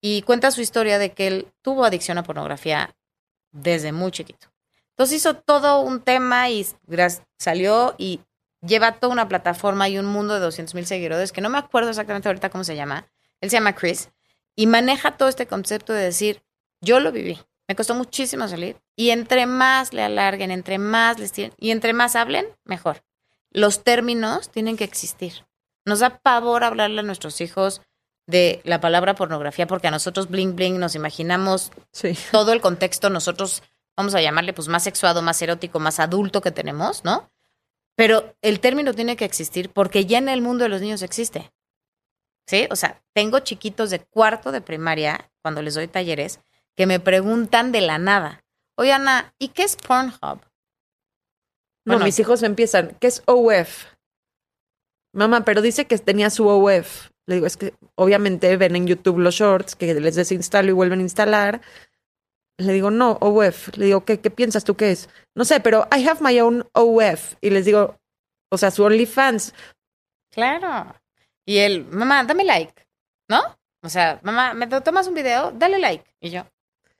Y cuenta su historia de que él tuvo adicción a pornografía desde muy chiquito. Entonces hizo todo un tema y salió y lleva toda una plataforma y un mundo de 200 mil seguidores, que no me acuerdo exactamente ahorita cómo se llama. Él se llama Chris y maneja todo este concepto de decir, yo lo viví, me costó muchísimo salir y entre más le alarguen, entre más les tiren y entre más hablen, mejor. Los términos tienen que existir. Nos da pavor hablarle a nuestros hijos de la palabra pornografía porque a nosotros bling bling nos imaginamos Sí. todo el contexto nosotros vamos a llamarle pues más sexuado, más erótico, más adulto que tenemos, ¿no? Pero el término tiene que existir porque ya en el mundo de los niños existe. ¿Sí? O sea, tengo chiquitos de cuarto de primaria, cuando les doy talleres, que me preguntan de la nada. Oye, Ana, ¿y qué es Pornhub? No, mis hijos empiezan. ¿Qué es OF? Mamá, pero dice que tenía su OF. Le digo, es que obviamente ven en YouTube los shorts que les desinstalo y vuelven a instalar. Le digo, no, OF. Le digo, ¿qué, qué piensas tú que es? No sé, pero I have my own OF. Y les digo, o sea, su OnlyFans. Claro. Y él, mamá, dame like, ¿no? O sea, mamá, ¿me tomas un video? Dale like. Y yo,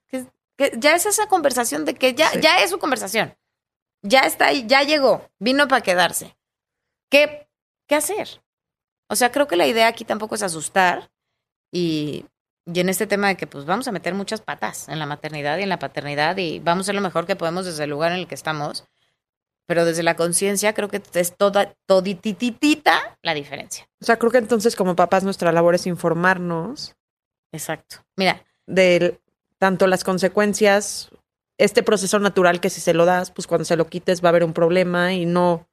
que, que ya es esa conversación de que ya, Sí. ya es su conversación. Ya está ahí, ya llegó, vino para quedarse. ¿Qué, ¿Qué hacer? O sea, creo que la idea aquí tampoco es asustar y, y en este tema de que pues vamos a meter muchas patas en la maternidad y en la paternidad y vamos a hacer lo mejor que podemos desde el lugar en el que estamos, pero desde la conciencia creo que es toda, todititita la diferencia. O sea, creo que entonces como papás nuestra labor es informarnos Exacto. Mira, de tanto las consecuencias, este proceso natural que si se lo das, pues cuando se lo quites va a haber un problema y no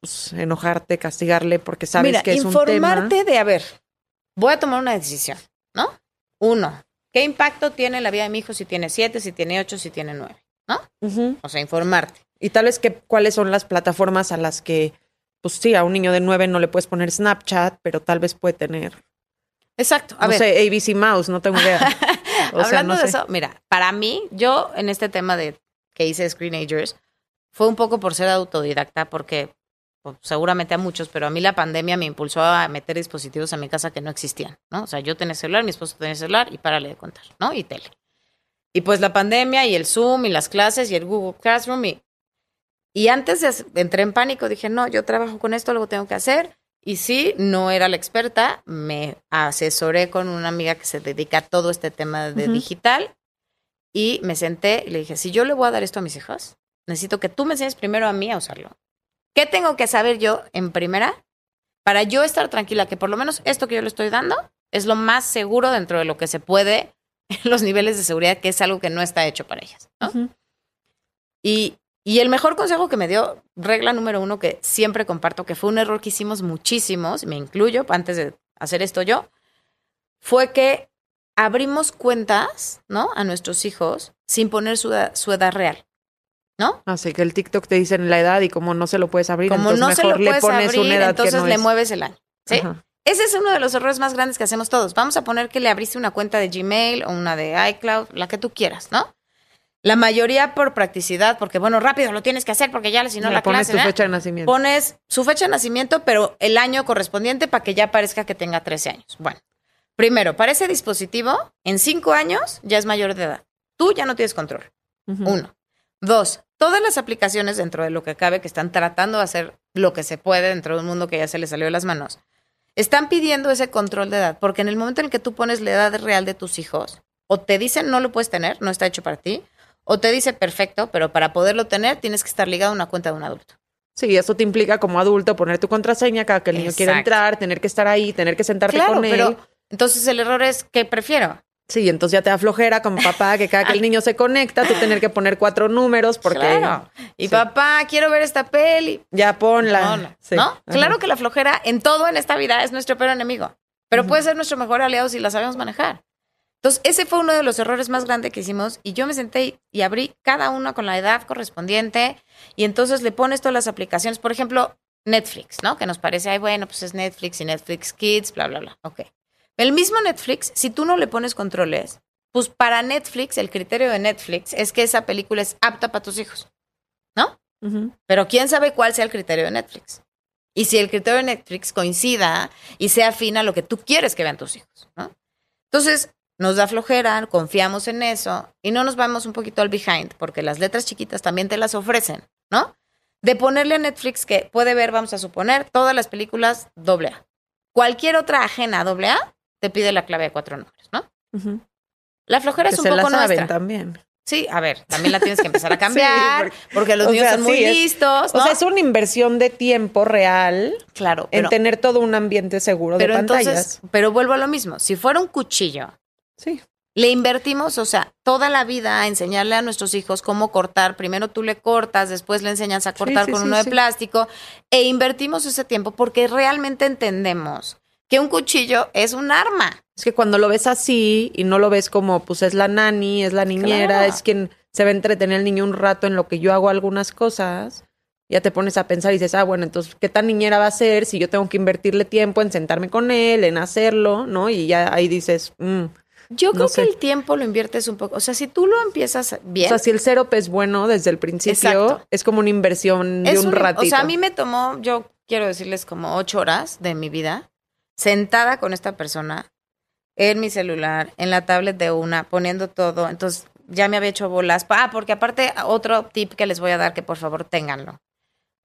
pues, enojarte, castigarle porque sabes mira, que es un tema. informarte de, a ver, voy a tomar una decisión, ¿no? Uno, ¿qué impacto tiene en la vida de mi hijo si tiene siete, si tiene ocho, si tiene nueve? ¿No? O sea, informarte. Y tal vez que cuáles son las plataformas a las que, pues sí, a un niño de nueve no le puedes poner Snapchat, pero tal vez puede tener, Exacto. A no ver, sé, ABC Mouse, no tengo idea. [LAUGHS] O sea, hablando no de sé. eso, mira, para mí, yo en este tema de que hice Screenagers, fue un poco por ser autodidacta, porque pues, seguramente a muchos, pero a mí la pandemia me impulsó a meter dispositivos a mi casa que no existían, ¿no? O sea, yo tenía celular, mi esposo tenía celular y párale de contar, ¿no? Y tele. Y pues la pandemia y el Zoom y las clases y el Google Classroom y, y antes de entré en pánico, dije, no, yo trabajo con esto, lo tengo que hacer. Y sí, no era la experta, me asesoré con una amiga que se dedica a todo este tema de Ujú. digital y me senté y le dije, si yo le voy a dar esto a mis hijas, necesito que tú me enseñes primero a mí a usarlo. ¿Qué tengo que saber yo en primera para yo estar tranquila que por lo menos esto que yo le estoy dando es lo más seguro dentro de lo que se puede en los niveles de seguridad, que es algo que no está hecho para ellas? ¿no? Ujú. Y, y el mejor consejo que me dio, regla número uno que siempre comparto, que fue un error que hicimos muchísimos, me incluyo antes de hacer esto yo, fue que abrimos cuentas, ¿no? A nuestros hijos sin poner su, edad- su edad real, ¿no? Así que el TikTok te dicen la edad y como no se lo puedes abrir, Como entonces no se mejor lo le pones abrir, una edad entonces que no le es. mueves el año, ¿sí? Ajá. Ese es uno de los errores más grandes que hacemos todos. Vamos a poner que le abriste una cuenta de Gmail o una de iCloud, la que tú quieras, ¿no? La mayoría por practicidad, porque bueno, rápido lo tienes que hacer porque ya si no la pones clase, tu fecha de nacimiento. pones su fecha de nacimiento, pero el año correspondiente para que ya parezca que tenga 13 años. Bueno, primero, para ese dispositivo, en 5 años ya es mayor de edad. Tú ya no tienes control. Uno. Dos, todas las aplicaciones dentro de lo que cabe que están tratando de hacer lo que se puede dentro de un mundo que ya se les salió de las manos, están pidiendo ese control de edad, porque en el momento en el que tú pones la edad real de tus hijos, o te dicen no lo puedes tener, no está hecho para ti, o te dice perfecto, pero para poderlo tener tienes que estar ligado a una cuenta de un adulto. Sí, eso te implica como adulto poner tu contraseña cada que el niño quiera entrar, tener que estar ahí, tener que sentarte Claro, con él. pero entonces el error es que prefiero. Sí, entonces ya te da flojera como papá que cada que el niño se conecta, tú tener que poner cuatro números porque Claro. Y Sí. papá, quiero ver esta peli. ya ponla. No, no. Sí. ¿No? Claro que la flojera en todo en esta vida es nuestro peor enemigo, pero puede ser nuestro mejor aliado si la sabemos manejar. Entonces, ese fue uno de los errores más grandes que hicimos y yo me senté y abrí cada una con la edad correspondiente y entonces le pones todas las aplicaciones, por ejemplo, Netflix, ¿no? Que nos parece, ay, bueno, pues es Netflix y Netflix Kids, bla, bla, bla. Ok. El mismo Netflix, si tú no le pones controles, pues para Netflix, el criterio de Netflix es que esa película es apta para tus hijos, ¿no? Pero quién sabe cuál sea el criterio de Netflix. Y si el criterio de Netflix coincida y sea afín a lo que tú quieres que vean tus hijos, ¿no? Entonces, nos da flojera, confiamos en eso y no nos vamos un poquito al behind, porque las letras chiquitas también te las ofrecen, ¿no? De ponerle a Netflix que puede ver, vamos a suponer, todas las películas doble A. Cualquier otra ajena doble A te pide la clave de cuatro números, ¿no? La flojera es un poco nuestra. también. Sí, a ver, también la tienes que empezar a [LAUGHS] cambiar, porque, los niños son muy listos. O sea, es una inversión de tiempo real. Claro. en tener todo un ambiente seguro de pantallas. pero vuelvo a lo mismo. Si fuera un cuchillo Sí. Le invertimos, o sea, toda la vida a enseñarle a nuestros hijos cómo cortar. Primero tú le cortas, después le enseñas a cortar con uno de plástico. E invertimos ese tiempo porque realmente entendemos que un cuchillo es un arma. Es que cuando lo ves así y no lo ves como, pues es la nani, es la niñera, es quien se va a entretener el niño un rato en lo que yo hago algunas cosas, ya te pones a pensar y dices, ah, bueno, entonces, ¿qué tan niñera va a ser si yo tengo que invertirle tiempo en sentarme con él, en hacerlo, ¿no? Y ya ahí dices, mmm yo creo que el tiempo lo inviertes un poco. O sea, si tú lo empiezas bien. O sea, si el cero es bueno desde el principio, es como una inversión de un, ratito. O sea, a mí me tomó, yo quiero decirles, como ocho horas de mi vida sentada con esta persona en mi celular, en la tablet de una, poniendo todo. Entonces, ya me había hecho bolas. Ah, porque aparte, otro tip que les voy a dar, que por favor ténganlo.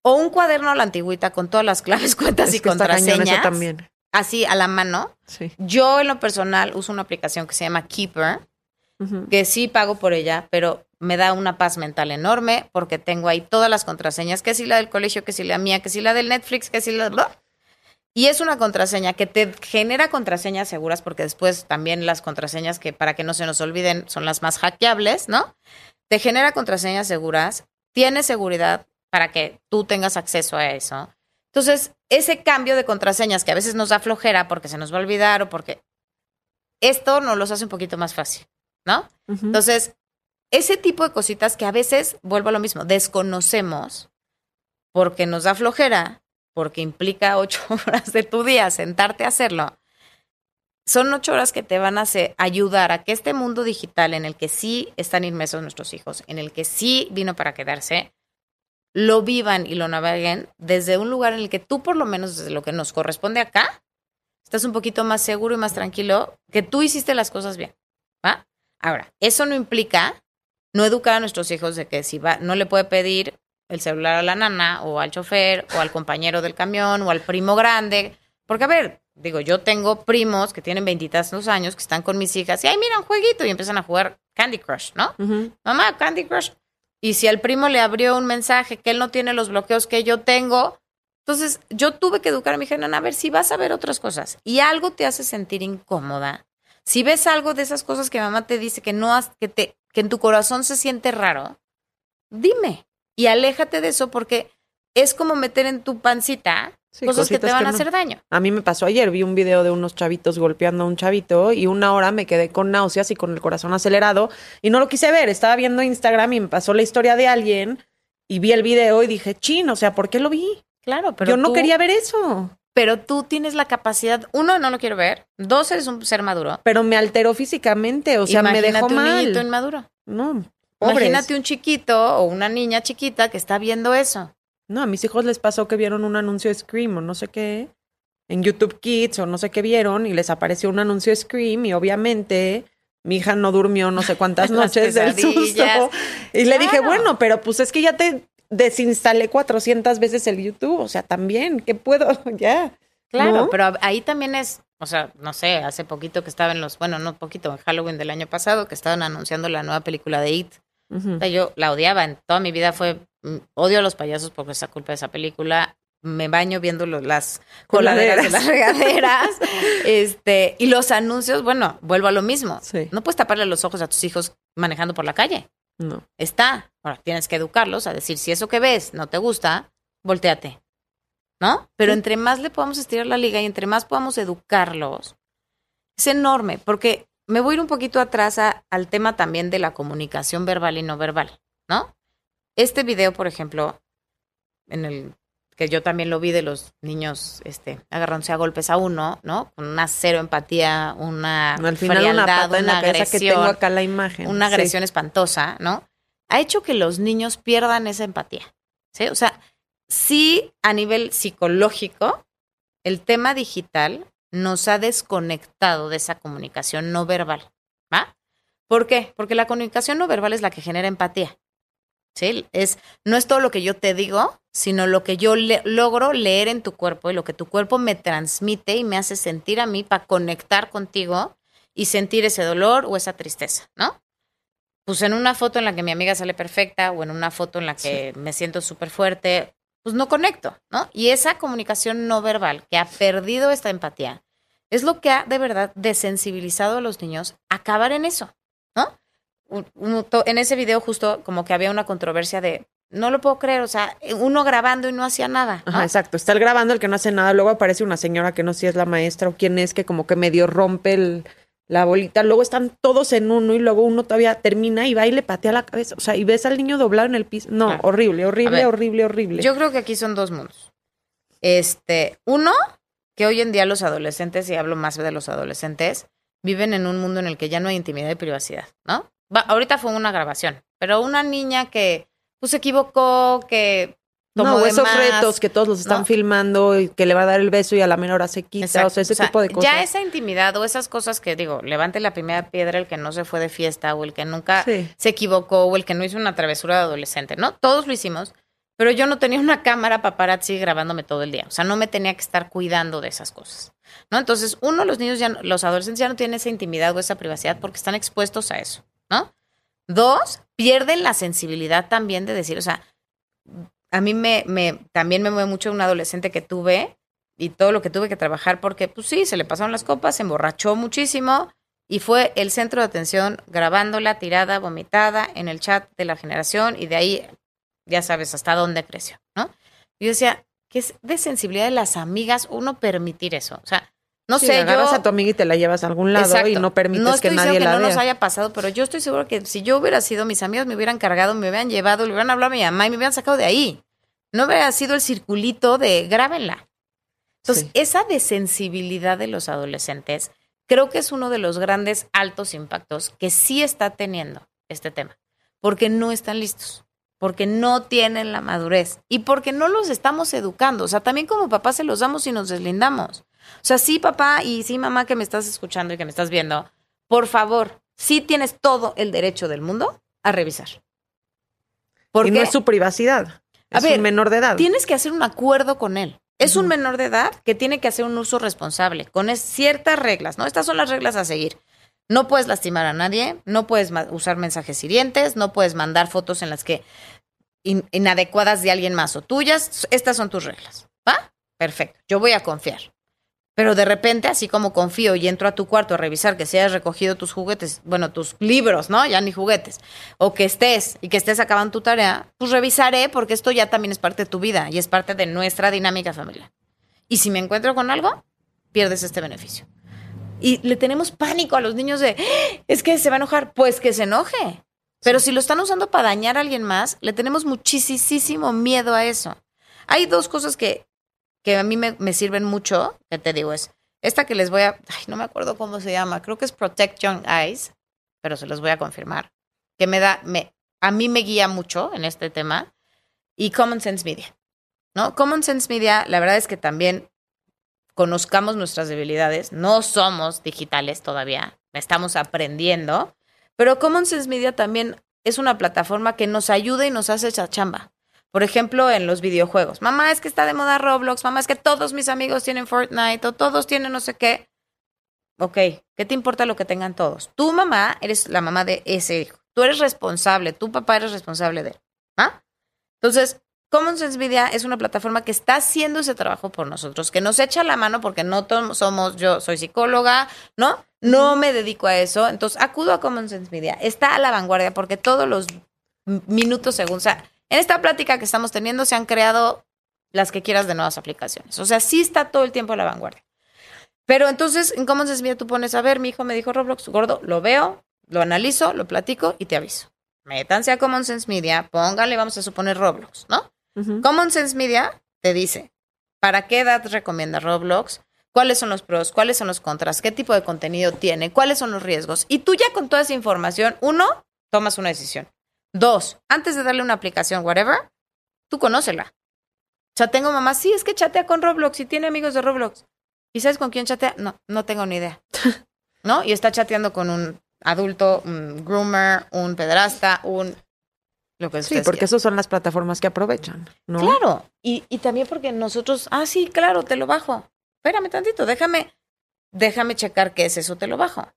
O un cuaderno a la antigüita con todas las claves, [LAUGHS] cuentas y contraseñas. también así a la mano. Yo en lo personal uso una aplicación que se llama Keeper, que sí pago por ella, pero me da una paz mental enorme porque tengo ahí todas las contraseñas, que si la del colegio, que si la mía, que si la del Netflix, que si la... Y es una contraseña que te genera contraseñas seguras, porque después también las contraseñas que para que no se nos olviden son las más hackeables, ¿no? Te genera contraseñas seguras, tiene seguridad para que tú tengas acceso a eso. Entonces, ese cambio de contraseñas que a veces nos da flojera porque se nos va a olvidar o porque esto nos los hace un poquito más fácil, ¿no? Entonces, ese tipo de cositas que a veces, vuelvo a lo mismo, desconocemos porque nos da flojera, porque implica ocho [LAUGHS] horas de tu día sentarte a hacerlo, son ocho horas que te van a hacer, ayudar a que este mundo digital en el que sí están inmersos nuestros hijos, en el que sí vino para quedarse, lo vivan y lo naveguen desde un lugar en el que tú, por lo menos desde lo que nos corresponde acá, estás un poquito más seguro y más tranquilo que tú hiciste las cosas bien. ¿va? Ahora, eso no implica no educar a nuestros hijos de que si va, no le puede pedir el celular a la nana o al chofer o al compañero del camión o al primo grande. Porque, a ver, digo, yo tengo primos que tienen veintitantos años que están con mis hijas y, ay, mira un jueguito y empiezan a jugar Candy Crush, ¿no? Mamá, Candy Crush. Y si al primo le abrió un mensaje que él no tiene los bloqueos que yo tengo, entonces yo tuve que educar a mi hija, a ver si vas a ver otras cosas y algo te hace sentir incómoda. Si ves algo de esas cosas que mamá te dice que no has, que te que en tu corazón se siente raro, dime y aléjate de eso porque es como meter en tu pancita cosas que te van a hacer daño. A mí me pasó ayer, vi un video de unos chavitos golpeando a un chavito y una hora me quedé con náuseas y con el corazón acelerado y no lo quise ver. Estaba viendo Instagram y me pasó la historia de alguien y vi el video y dije, chin, o sea, ¿por qué lo vi? Claro, pero yo no quería ver eso. Pero tú tienes la capacidad, uno, no lo quiero ver, dos, eres un ser maduro. Pero me alteró físicamente, o sea, me dejó mal. un niñito inmaduro. No, Imagínate un chiquito o una niña chiquita que está viendo eso. No, a mis hijos les pasó que vieron un anuncio de Scream o no sé qué, en YouTube Kids o no sé qué vieron y les apareció un anuncio de Scream y obviamente mi hija no durmió no sé cuántas [LAUGHS] noches del susto. Y le dije, bueno, pero pues es que ya te desinstalé 400 veces el YouTube, o sea, también, ¿qué puedo? [LAUGHS] ya. Claro, pero ahí también es, o sea, no sé, hace poquito que estaba en los, bueno, no poquito, en Halloween del año pasado, que estaban anunciando la nueva película de It. o sea, yo la odiaba, en toda mi vida fue odio a los payasos porque esa culpa de esa película. Me baño viendo las coladeras de las regaderas. [LAUGHS] este, y los anuncios, bueno, vuelvo a lo mismo. No puedes taparle los ojos a tus hijos manejando por la calle. No. Está. Ahora tienes que educarlos a decir, si eso que ves no te gusta, volteate. ¿No? Pero entre más le podamos estirar la liga y entre más podamos educarlos, es enorme, porque me voy a ir un poquito atrás a- al tema también de la comunicación verbal y no verbal, ¿no? Este video, por ejemplo, en el que yo también lo vi de los niños este, agarrándose a golpes a uno, ¿no? Con una cero empatía, una Al final una frialdad, patada en la una cabeza que tengo agresión, acá la imagen. una Sí. agresión espantosa, ¿no? Ha hecho que los niños pierdan esa empatía, ¿sí? O sea, sí a nivel psicológico, el tema digital nos ha desconectado de esa comunicación no verbal, ¿va? ¿Por qué? Porque la comunicación no verbal es la que genera empatía. ¿Sí? Es, no es todo lo que yo te digo, sino lo que yo le- logro leer en tu cuerpo y lo que tu cuerpo me transmite y me hace sentir a mí para conectar contigo y sentir ese dolor o esa tristeza, ¿no? Pues en una foto en la que mi amiga sale perfecta o en una foto en la que me siento súper fuerte, pues no conecto, ¿no? Y esa comunicación no verbal que ha perdido esta empatía es lo que ha de verdad desensibilizado a los niños a acabar en eso, En ese video justo como que había una controversia de, no lo puedo creer, o sea, uno grabando y no hacía nada. ¿no? Ajá, exacto. Está el grabando el que no hace nada. Luego aparece una señora que no sé si es la maestra o quién es, que como que medio rompe el- la bolita. Luego están todos en uno y luego uno todavía termina y va y le patea la cabeza. O sea, y ves al niño doblado en el piso. No, horrible, horrible, ver, horrible, horrible. Yo creo que aquí son dos mundos. Este, uno, que hoy en día los adolescentes, y hablo más de los adolescentes, viven en un mundo en el que ya no hay intimidad y privacidad, ¿no? Va, ahorita fue una grabación, pero una niña que pues, se equivocó, que tomó no, esos más, retos que todos los están ¿no? filmando y que le va a dar el beso y a la menor se quita. Exacto. O sea, ese O sea, tipo de cosas. Ya esa intimidad o esas cosas que digo, levante la primera piedra el que no se fue de fiesta o el que nunca Sí. se equivocó o el que no hizo una travesura de adolescente, ¿no? Todos lo hicimos, pero yo no tenía una cámara paparazzi grabándome todo el día. O sea, no me tenía que estar cuidando de esas cosas, ¿no? Entonces, uno, los niños ya, los adolescentes ya no tienen esa intimidad o esa privacidad porque están expuestos a eso, ¿no? Dos, pierden la sensibilidad también de decir, o sea, a mí me, me también me mueve mucho un adolescente que tuve y todo lo que tuve que trabajar porque, pues sí, se le pasaron las copas, se emborrachó muchísimo y fue el centro de atención grabándola tirada, vomitada en el chat de la generación y de ahí ya sabes hasta dónde creció, ¿no? Yo decía, que es de sensibilidad de las amigas uno permitir eso. O sea, no Sí, sé, agarras yo... a tu amiga y te la llevas a algún lado Exacto. y no permites No que nadie diciendo la que no vea. nos haya pasado, pero yo estoy seguro que si yo hubiera sido, mis amigos me hubieran cargado, me hubieran llevado, le hubieran hablado a mi mamá y me hubieran sacado de ahí. No hubiera sido el circulito de grábenla. Entonces, Sí. esa desensibilidad de los adolescentes creo que es uno de los grandes altos impactos que sí está teniendo este tema, porque no están listos, porque no tienen la madurez y porque no los estamos educando. O sea, también como papás se los damos y nos deslindamos. O sea, sí, papá y sí, mamá, que me estás escuchando y que me estás viendo, por favor, sí tienes todo el derecho del mundo a revisar. Y Porque no es su privacidad. A Es ver, un menor de edad. tienes que hacer un acuerdo con él. Es un menor de edad que tiene que hacer un uso responsable, con ciertas reglas, ¿no? Estas son las reglas a seguir. No puedes lastimar a nadie, no puedes usar mensajes hirientes, no puedes mandar fotos en las que in- inadecuadas de alguien más o tuyas. Estas son tus reglas, ¿va? Perfecto, yo voy a confiar. Pero de repente, así como confío y entro a tu cuarto a revisar que se hayas recogido tus juguetes, bueno, tus libros, ¿no? Ya ni juguetes, o que estés y que estés acabando tu tarea, pues revisaré porque esto ya también es parte de tu vida y es parte de nuestra dinámica familiar. Y si me encuentro con algo, pierdes este beneficio. Y le tenemos pánico a los niños de, "¡Ah! es que se va a enojar, pues que se enoje. Pero si lo están usando para dañar a alguien más, le tenemos muchísimo miedo a eso. Hay dos cosas que, que a mí me, me sirven mucho, que te digo, es esta que les voy a, ay, no me acuerdo cómo se llama, creo que es Protect Young Eyes, pero se los voy a confirmar, que me da, me, a mí me guía mucho en este tema, y Common Sense Media, ¿no? Common Sense Media, la verdad es que también conozcamos nuestras debilidades, no somos digitales todavía, estamos aprendiendo, pero Common Sense Media también es una plataforma que nos ayuda y nos hace esa chamba. Por ejemplo, en los videojuegos. Mamá, es que está de moda Roblox. Mamá, es que todos mis amigos tienen Fortnite o todos tienen no sé qué. Ok, ¿qué te importa lo que tengan todos? Tu mamá eres la mamá de ese hijo. Tú eres responsable, tu papá eres responsable de él. ¿Ah? Entonces, Common Sense Media es una plataforma que está haciendo ese trabajo por nosotros, que nos echa la mano porque no somos, yo soy psicóloga, ¿no? No me dedico a eso. Entonces, acudo a Common Sense Media. Está a la vanguardia porque todos los minutos según, o sea, en esta plática que estamos teniendo se han creado las que quieras de nuevas aplicaciones. O sea, sí está todo el tiempo a la vanguardia. Pero entonces, en Common Sense Media tú pones, a ver, mi hijo me dijo Roblox, gordo, lo veo, lo analizo, lo platico y te aviso. Métanse a Common Sense Media, póngale, vamos a suponer Roblox, ¿no? Common Sense Media te dice, ¿para qué edad recomienda Roblox? ¿Cuáles son los pros? ¿Cuáles son los contras? ¿Qué tipo de contenido tiene? ¿Cuáles son los riesgos? Y tú ya con toda esa información, uno, tomas una decisión. Dos, antes de darle una aplicación, whatever, tú conócela. O sea, tengo mamá, sí, es que chatea con Roblox y tiene amigos de Roblox. ¿Y sabes con quién chatea? No, no tengo ni idea. [LAUGHS] ¿No? Y está chateando con un adulto, un groomer, un pederasta, un... Lo que Sí, porque esas son las plataformas que aprovechan, ¿no? Claro. Y, y también porque nosotros, ah, sí, claro, te lo bajo. Espérame tantito, déjame, déjame checar qué es eso, te lo bajo.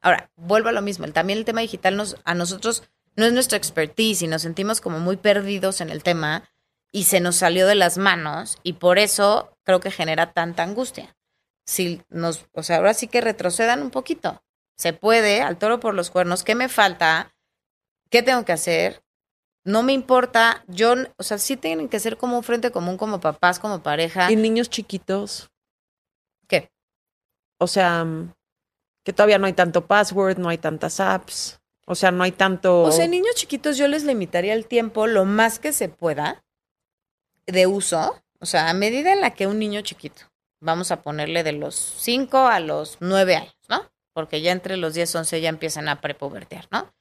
Ahora, vuelvo a lo mismo. También el tema digital nos, a nosotros no es nuestra expertise y nos sentimos como muy perdidos en el tema y se nos salió de las manos y por eso creo que genera tanta angustia. Si nos, o sea, ahora sí que retrocedan un poquito. Se puede, al toro por los cuernos, ¿qué me falta? ¿Qué tengo que hacer? No me importa, yo, o sea, sí tienen que ser como un frente común como papás, como pareja. Y niños chiquitos, ¿Qué? o sea, que todavía no hay tanto password, no hay tantas apps, o sea, no hay tanto... O sea, niños chiquitos yo les limitaría el tiempo lo más que se pueda de uso. O sea, a medida en la que un niño chiquito, vamos a ponerle de los 5 a los 9 años, ¿no? Porque ya entre los 10, 11 ya empiezan a prepubertear, ¿no?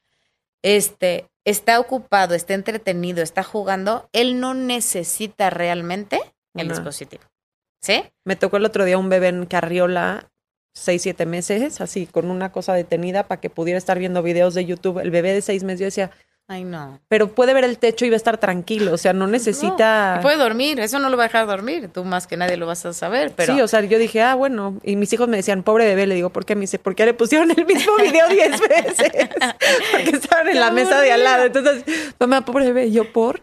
Este, está ocupado, está entretenido, está jugando, él no necesita realmente el dispositivo. ¿Sí? Me tocó el otro día un bebé en carriola, seis, siete meses, así, con una cosa detenida para que pudiera estar viendo videos de YouTube. El bebé de seis meses, yo decía, Ay, no. pero puede ver el techo y va a estar tranquilo, o sea, no necesita... Puede dormir, eso no lo va a dejar dormir. Tú más que nadie lo vas a saber, pero. Sí, o sea, yo dije, ah, bueno, y mis hijos me decían, pobre bebé, le digo, ¿por qué? Me dice, porque le pusieron el mismo video diez veces, [LAUGHS] porque estaban en la [LAUGHS] mesa de al lado. Entonces, mamá, pobre bebé, y yo, ¿por?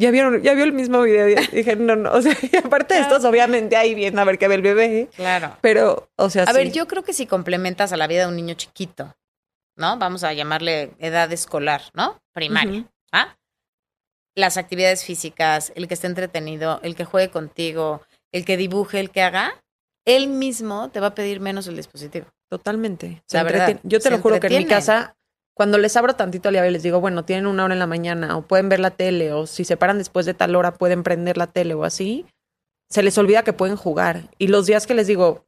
Ya vieron, ya vio el mismo video. Y [LAUGHS] dije, no, no, o sea, y aparte de estos, obviamente ahí viendo a ver qué ve el bebé, Claro. pero, o sea, A sí. ver, yo creo que si complementas a la vida de un niño chiquito, ¿no? Vamos a llamarle edad escolar, ¿no? Primaria. ¿ah? Las actividades físicas, el que esté entretenido, el que juegue contigo, el que dibuje, el que haga, él mismo te va a pedir menos el dispositivo. Totalmente. Se La verdad. Yo te lo juro que en mi casa, cuando les abro tantito a y les digo, bueno, tienen una hora en la mañana, o pueden ver la tele, o si se paran después de tal hora, pueden prender la tele o así, se les olvida que pueden jugar. Y los días que les digo,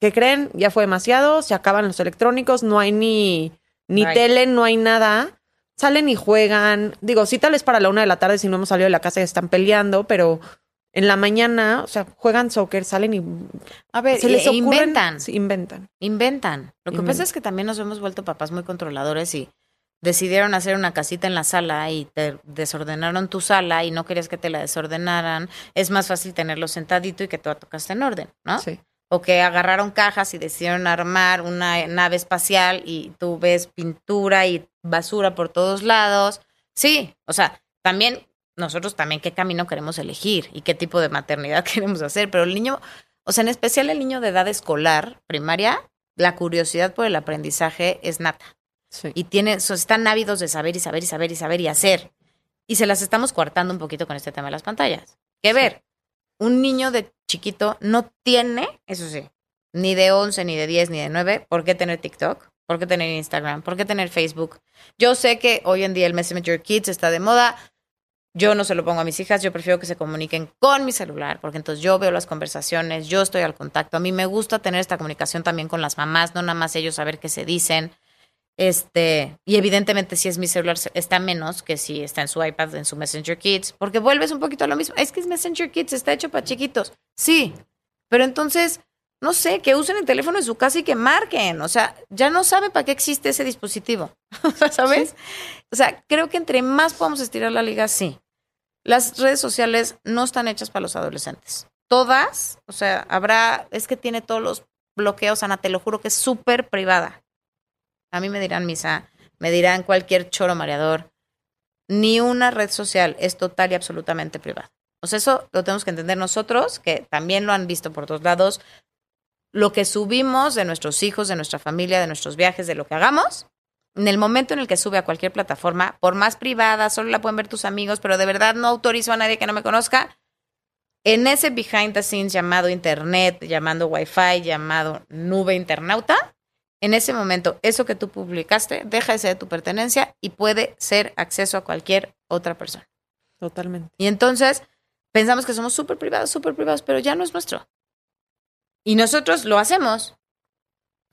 ¿qué creen? Ya fue demasiado, se acaban los electrónicos, no hay ni, ni Right. tele, no hay nada. Salen y juegan. Digo, sí, tal vez para la una de la tarde, si no hemos salido de la casa, ya están peleando, pero en la mañana, o sea, juegan soccer, salen y A ver, se les e- ocurren- inventan. sí, inventan. Inventan. Lo que Inventan. pasa es que también nos hemos vuelto papás muy controladores y decidieron hacer una casita en la sala y te desordenaron tu sala y no querías que te la desordenaran. Es más fácil tenerlo sentadito y que todo tocaste en orden, ¿no? Sí. O que agarraron cajas y decidieron armar una nave espacial y tú ves pintura y basura por todos lados. Sí, o sea, también nosotros también qué camino queremos elegir y qué tipo de maternidad [LAUGHS] queremos hacer, pero el niño, o sea, en especial el niño de edad escolar, primaria, la curiosidad por el aprendizaje es nata Sí. y tiene, so- están ávidos de saber y saber y saber y saber y hacer. Y se las estamos coartando un poquito con este tema de las pantallas. Que ver, un niño de chiquito no tiene, eso sí, ni de 11, ni de 10, ni de 9, ¿por qué tener TikTok? ¿Por qué tener Instagram? ¿Por qué tener Facebook? Yo sé que hoy en día el Messenger Kids está de moda. Yo no se lo pongo a mis hijas, yo prefiero que se comuniquen con mi celular, porque entonces yo veo las conversaciones, yo estoy al contacto. A mí me gusta tener esta comunicación también con las mamás, no nada más ellos saber qué se dicen. Este, y evidentemente si es mi celular está menos que si está en su iPad, en su Messenger Kids, porque vuelves un poquito a lo mismo. Es que es Messenger Kids, está hecho para chiquitos. Sí, pero entonces, no sé, que usen el teléfono en su casa y que marquen. O sea, ya no sabe para qué existe ese dispositivo. [LAUGHS] ¿Sabes? O sea, creo que entre más podamos estirar la liga, sí. Las redes sociales no están hechas para los adolescentes. Todas, o sea, habrá, es que tiene todos los bloqueos, Ana, te lo juro que es súper privada. A mí me dirán misa, me dirán cualquier choro mareador. Ni una red social es total y absolutamente privada. O sea, eso lo tenemos que entender nosotros, que también lo han visto por todos lados. Lo que subimos de nuestros hijos, de nuestra familia, de nuestros viajes, de lo que hagamos, en el momento en el que sube a cualquier plataforma, por más privada, solo la pueden ver tus amigos, pero de verdad no autorizo a nadie que no me conozca, en ese behind the scenes llamado internet, llamando wifi, llamado nube internauta, en ese momento eso que tú publicaste deja de ser de tu pertenencia y puede ser acceso a cualquier otra persona. Totalmente. Y entonces pensamos que somos súper privados, súper privados, pero ya no es nuestro. Y nosotros lo hacemos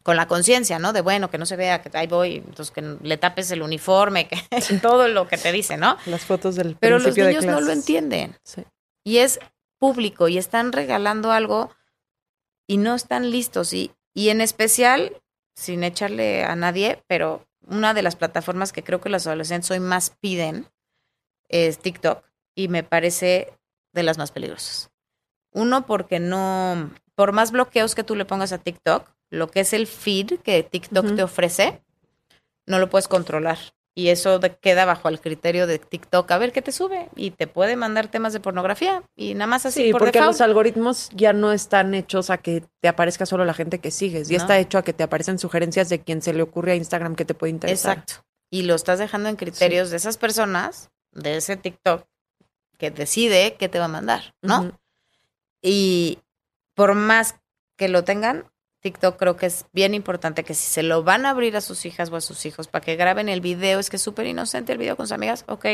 con la conciencia, ¿no? De bueno, que no se vea, que ahí voy, entonces que le tapes el uniforme, que [LAUGHS] todo lo que te dice, ¿no? Las fotos del Pero los de niños no lo entienden. Sí. Y es público y están regalando algo y no están listos. Y, y en especial, sin echarle a nadie, pero una de las plataformas que creo que los adolescentes hoy más piden es TikTok y me parece de las más peligrosas. Uno, porque no, por más bloqueos que tú le pongas a TikTok, lo que es el feed que TikTok te ofrece, no lo puedes controlar. Y eso queda bajo el criterio de TikTok. A ver qué te sube. Y te puede mandar temas de pornografía. Y nada más así Sí, por porque default. los algoritmos ya no están hechos a que te aparezca solo la gente que sigues. Ya No. está hecho a que te aparecen sugerencias de quien se le ocurre a Instagram que te puede interesar. Exacto. Y lo estás dejando en criterios de esas personas, de ese TikTok, que decide qué te va a mandar, ¿no? Y por más que lo tengan, TikTok creo que es bien importante que si se lo van a abrir a sus hijas o a sus hijos para que graben el video, es que es súper inocente el video con sus amigas, ok.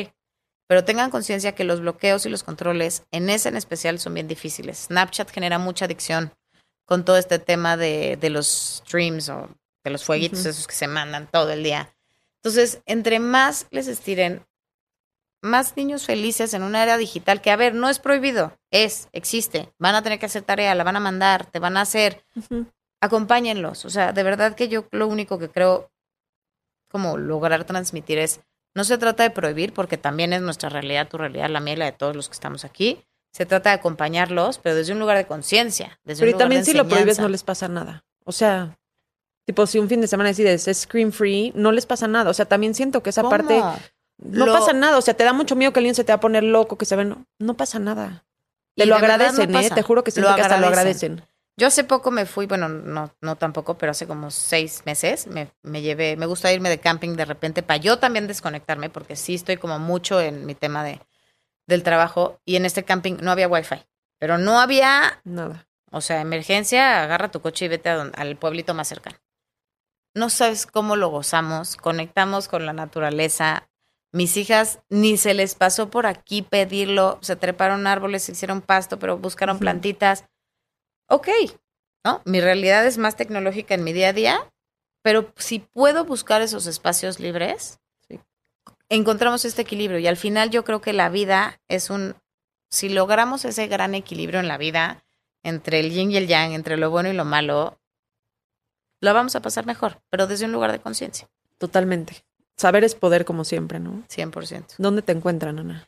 Pero tengan conciencia que los bloqueos y los controles en ese en especial son bien difíciles. Snapchat genera mucha adicción con todo este tema de, de los streams o de los fueguitos esos que se mandan todo el día. Entonces, entre más les estiren, más niños felices en una era digital que, a ver, no es prohibido, es, existe. Van a tener que hacer tarea, la van a mandar, te van a hacer. Acompáñenlos. O sea, de verdad que yo lo único que creo como lograr transmitir es, no se trata de prohibir, porque también es nuestra realidad, tu realidad, la mía y la de todos los que estamos aquí. Se trata de acompañarlos, pero desde un lugar de conciencia. un Pero lugar también de si lo prohíbes no les pasa nada. O sea, tipo si un fin de semana decides es screen free, no les pasa nada. O sea, también siento que esa ¿Cómo? parte no Lo- pasa nada. O sea, te da mucho miedo que el niño se te va a poner loco, que se ve. No, no pasa nada. Te lo no agradecen, ¿eh? Te juro que Lo siento que hasta lo agradecen. Yo hace poco me fui, bueno, no, no tampoco, pero hace como seis meses me, me llevé, me gusta irme de camping de repente para yo también desconectarme, porque sí estoy como mucho en mi tema de, del trabajo y en este camping no había wifi, pero no había, Nada. o sea, emergencia, agarra tu coche y vete a al pueblito más cercano. No sabes cómo lo gozamos, conectamos con la naturaleza. Mis hijas ni se les pasó por aquí pedirlo, se treparon árboles, se hicieron pasto, pero buscaron plantitas. Ok, ¿no? Mi realidad es más tecnológica en mi día a día, pero si puedo buscar esos espacios libres, Sí. encontramos este equilibrio. Y al final yo creo que la vida es un, si logramos ese gran equilibrio en la vida, entre el yin y el yang, entre lo bueno y lo malo, lo vamos a pasar mejor, pero desde un lugar de conciencia, Totalmente. Saber es poder, como siempre, ¿no? 100%. ¿Dónde te encuentran, Ana?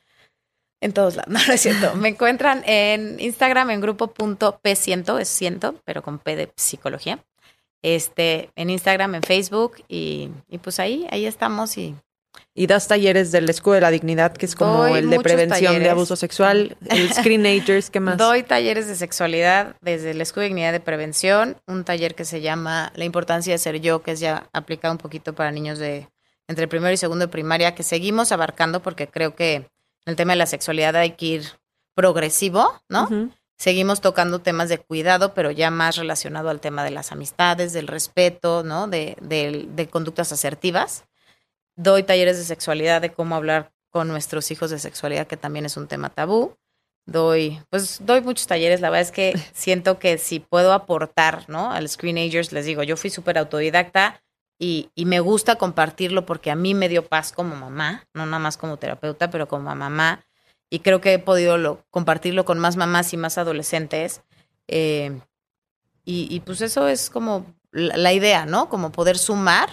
En todos lados, [LAUGHS] no, no es cierto. [LAUGHS] Me encuentran en Instagram en grupo.p100, es ciento, pero con P de psicología. Este, en Instagram, en Facebook, y, y pues ahí, ahí estamos y Y das talleres del escudo de la dignidad, que es como Doy el de prevención de abuso sexual, el Screenagers, ¿qué más? Doy talleres de sexualidad desde el Escudo de Dignidad de Prevención, un taller que se llama La importancia de ser yo, que es ya aplicado un poquito para niños de entre primero y segundo de primaria, que seguimos abarcando porque creo que el tema de la sexualidad hay que ir progresivo, ¿no? Seguimos tocando temas de cuidado, pero ya más relacionado al tema de las amistades, del respeto, ¿no? De, de- de conductas asertivas. Doy talleres de sexualidad, de cómo hablar con nuestros hijos de sexualidad, que también es un tema tabú. Doy, pues doy muchos talleres. La verdad es que [LAUGHS] siento que si puedo aportar, ¿no? Al Screenagers, les digo, yo fui súper autodidacta y, me gusta compartirlo porque a mí me dio paz como mamá, no nada más como terapeuta, pero como mamá y creo que he podido lo- compartirlo con más mamás y más adolescentes. eh, y, y, pues eso es como la, la idea, ¿no? Como poder sumar,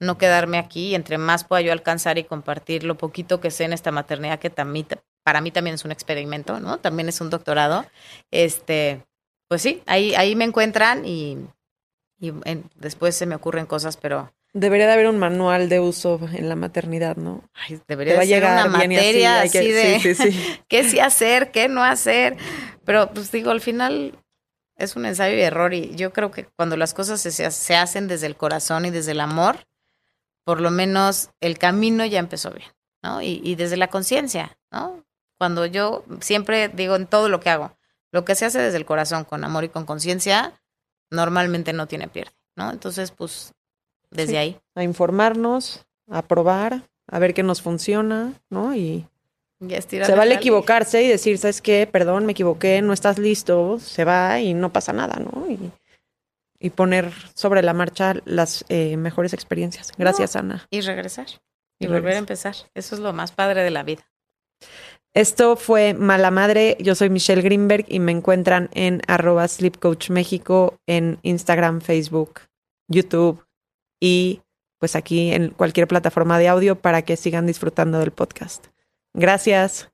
no quedarme aquí, y entre más pueda yo alcanzar y compartir lo poquito que sé en esta maternidad, que también, para mí también es un experimento, ¿no? También es un doctorado. Este, pues sí, ahí, ahí me encuentran y, y en- después se me ocurren cosas, pero Debería de haber un manual de uso en la maternidad, ¿no? ay, debería de ser una así, materia así, que- de... sí, sí, sí. [LAUGHS] qué sí hacer, qué no hacer. Pero pues digo, al final es un ensayo y error y yo creo que cuando las cosas se, se hacen desde el corazón y desde el amor, por lo menos el camino ya empezó bien, ¿no? Y, y desde la conciencia, ¿no? Cuando yo siempre digo en todo lo que hago, lo que se hace desde el corazón, con amor y con conciencia, normalmente no tiene pierde, ¿no? Entonces, pues, desde Sí. ahí. A informarnos, a probar, a ver qué nos funciona, ¿no? Y se vale equivocarse y decir, ¿sabes qué? Perdón, me equivoqué, no estás listo, se va y no pasa nada, ¿no? Y, y poner sobre la marcha las eh, mejores experiencias. Gracias, Ana. Y regresar. Y, Y volver a empezar. Eso es lo más padre de la vida. Esto fue Mala Madre. Yo soy Michelle Greenberg y me encuentran en arroba Coach México en Instagram, Facebook, YouTube y pues aquí en cualquier plataforma de audio para que sigan disfrutando del podcast. Gracias.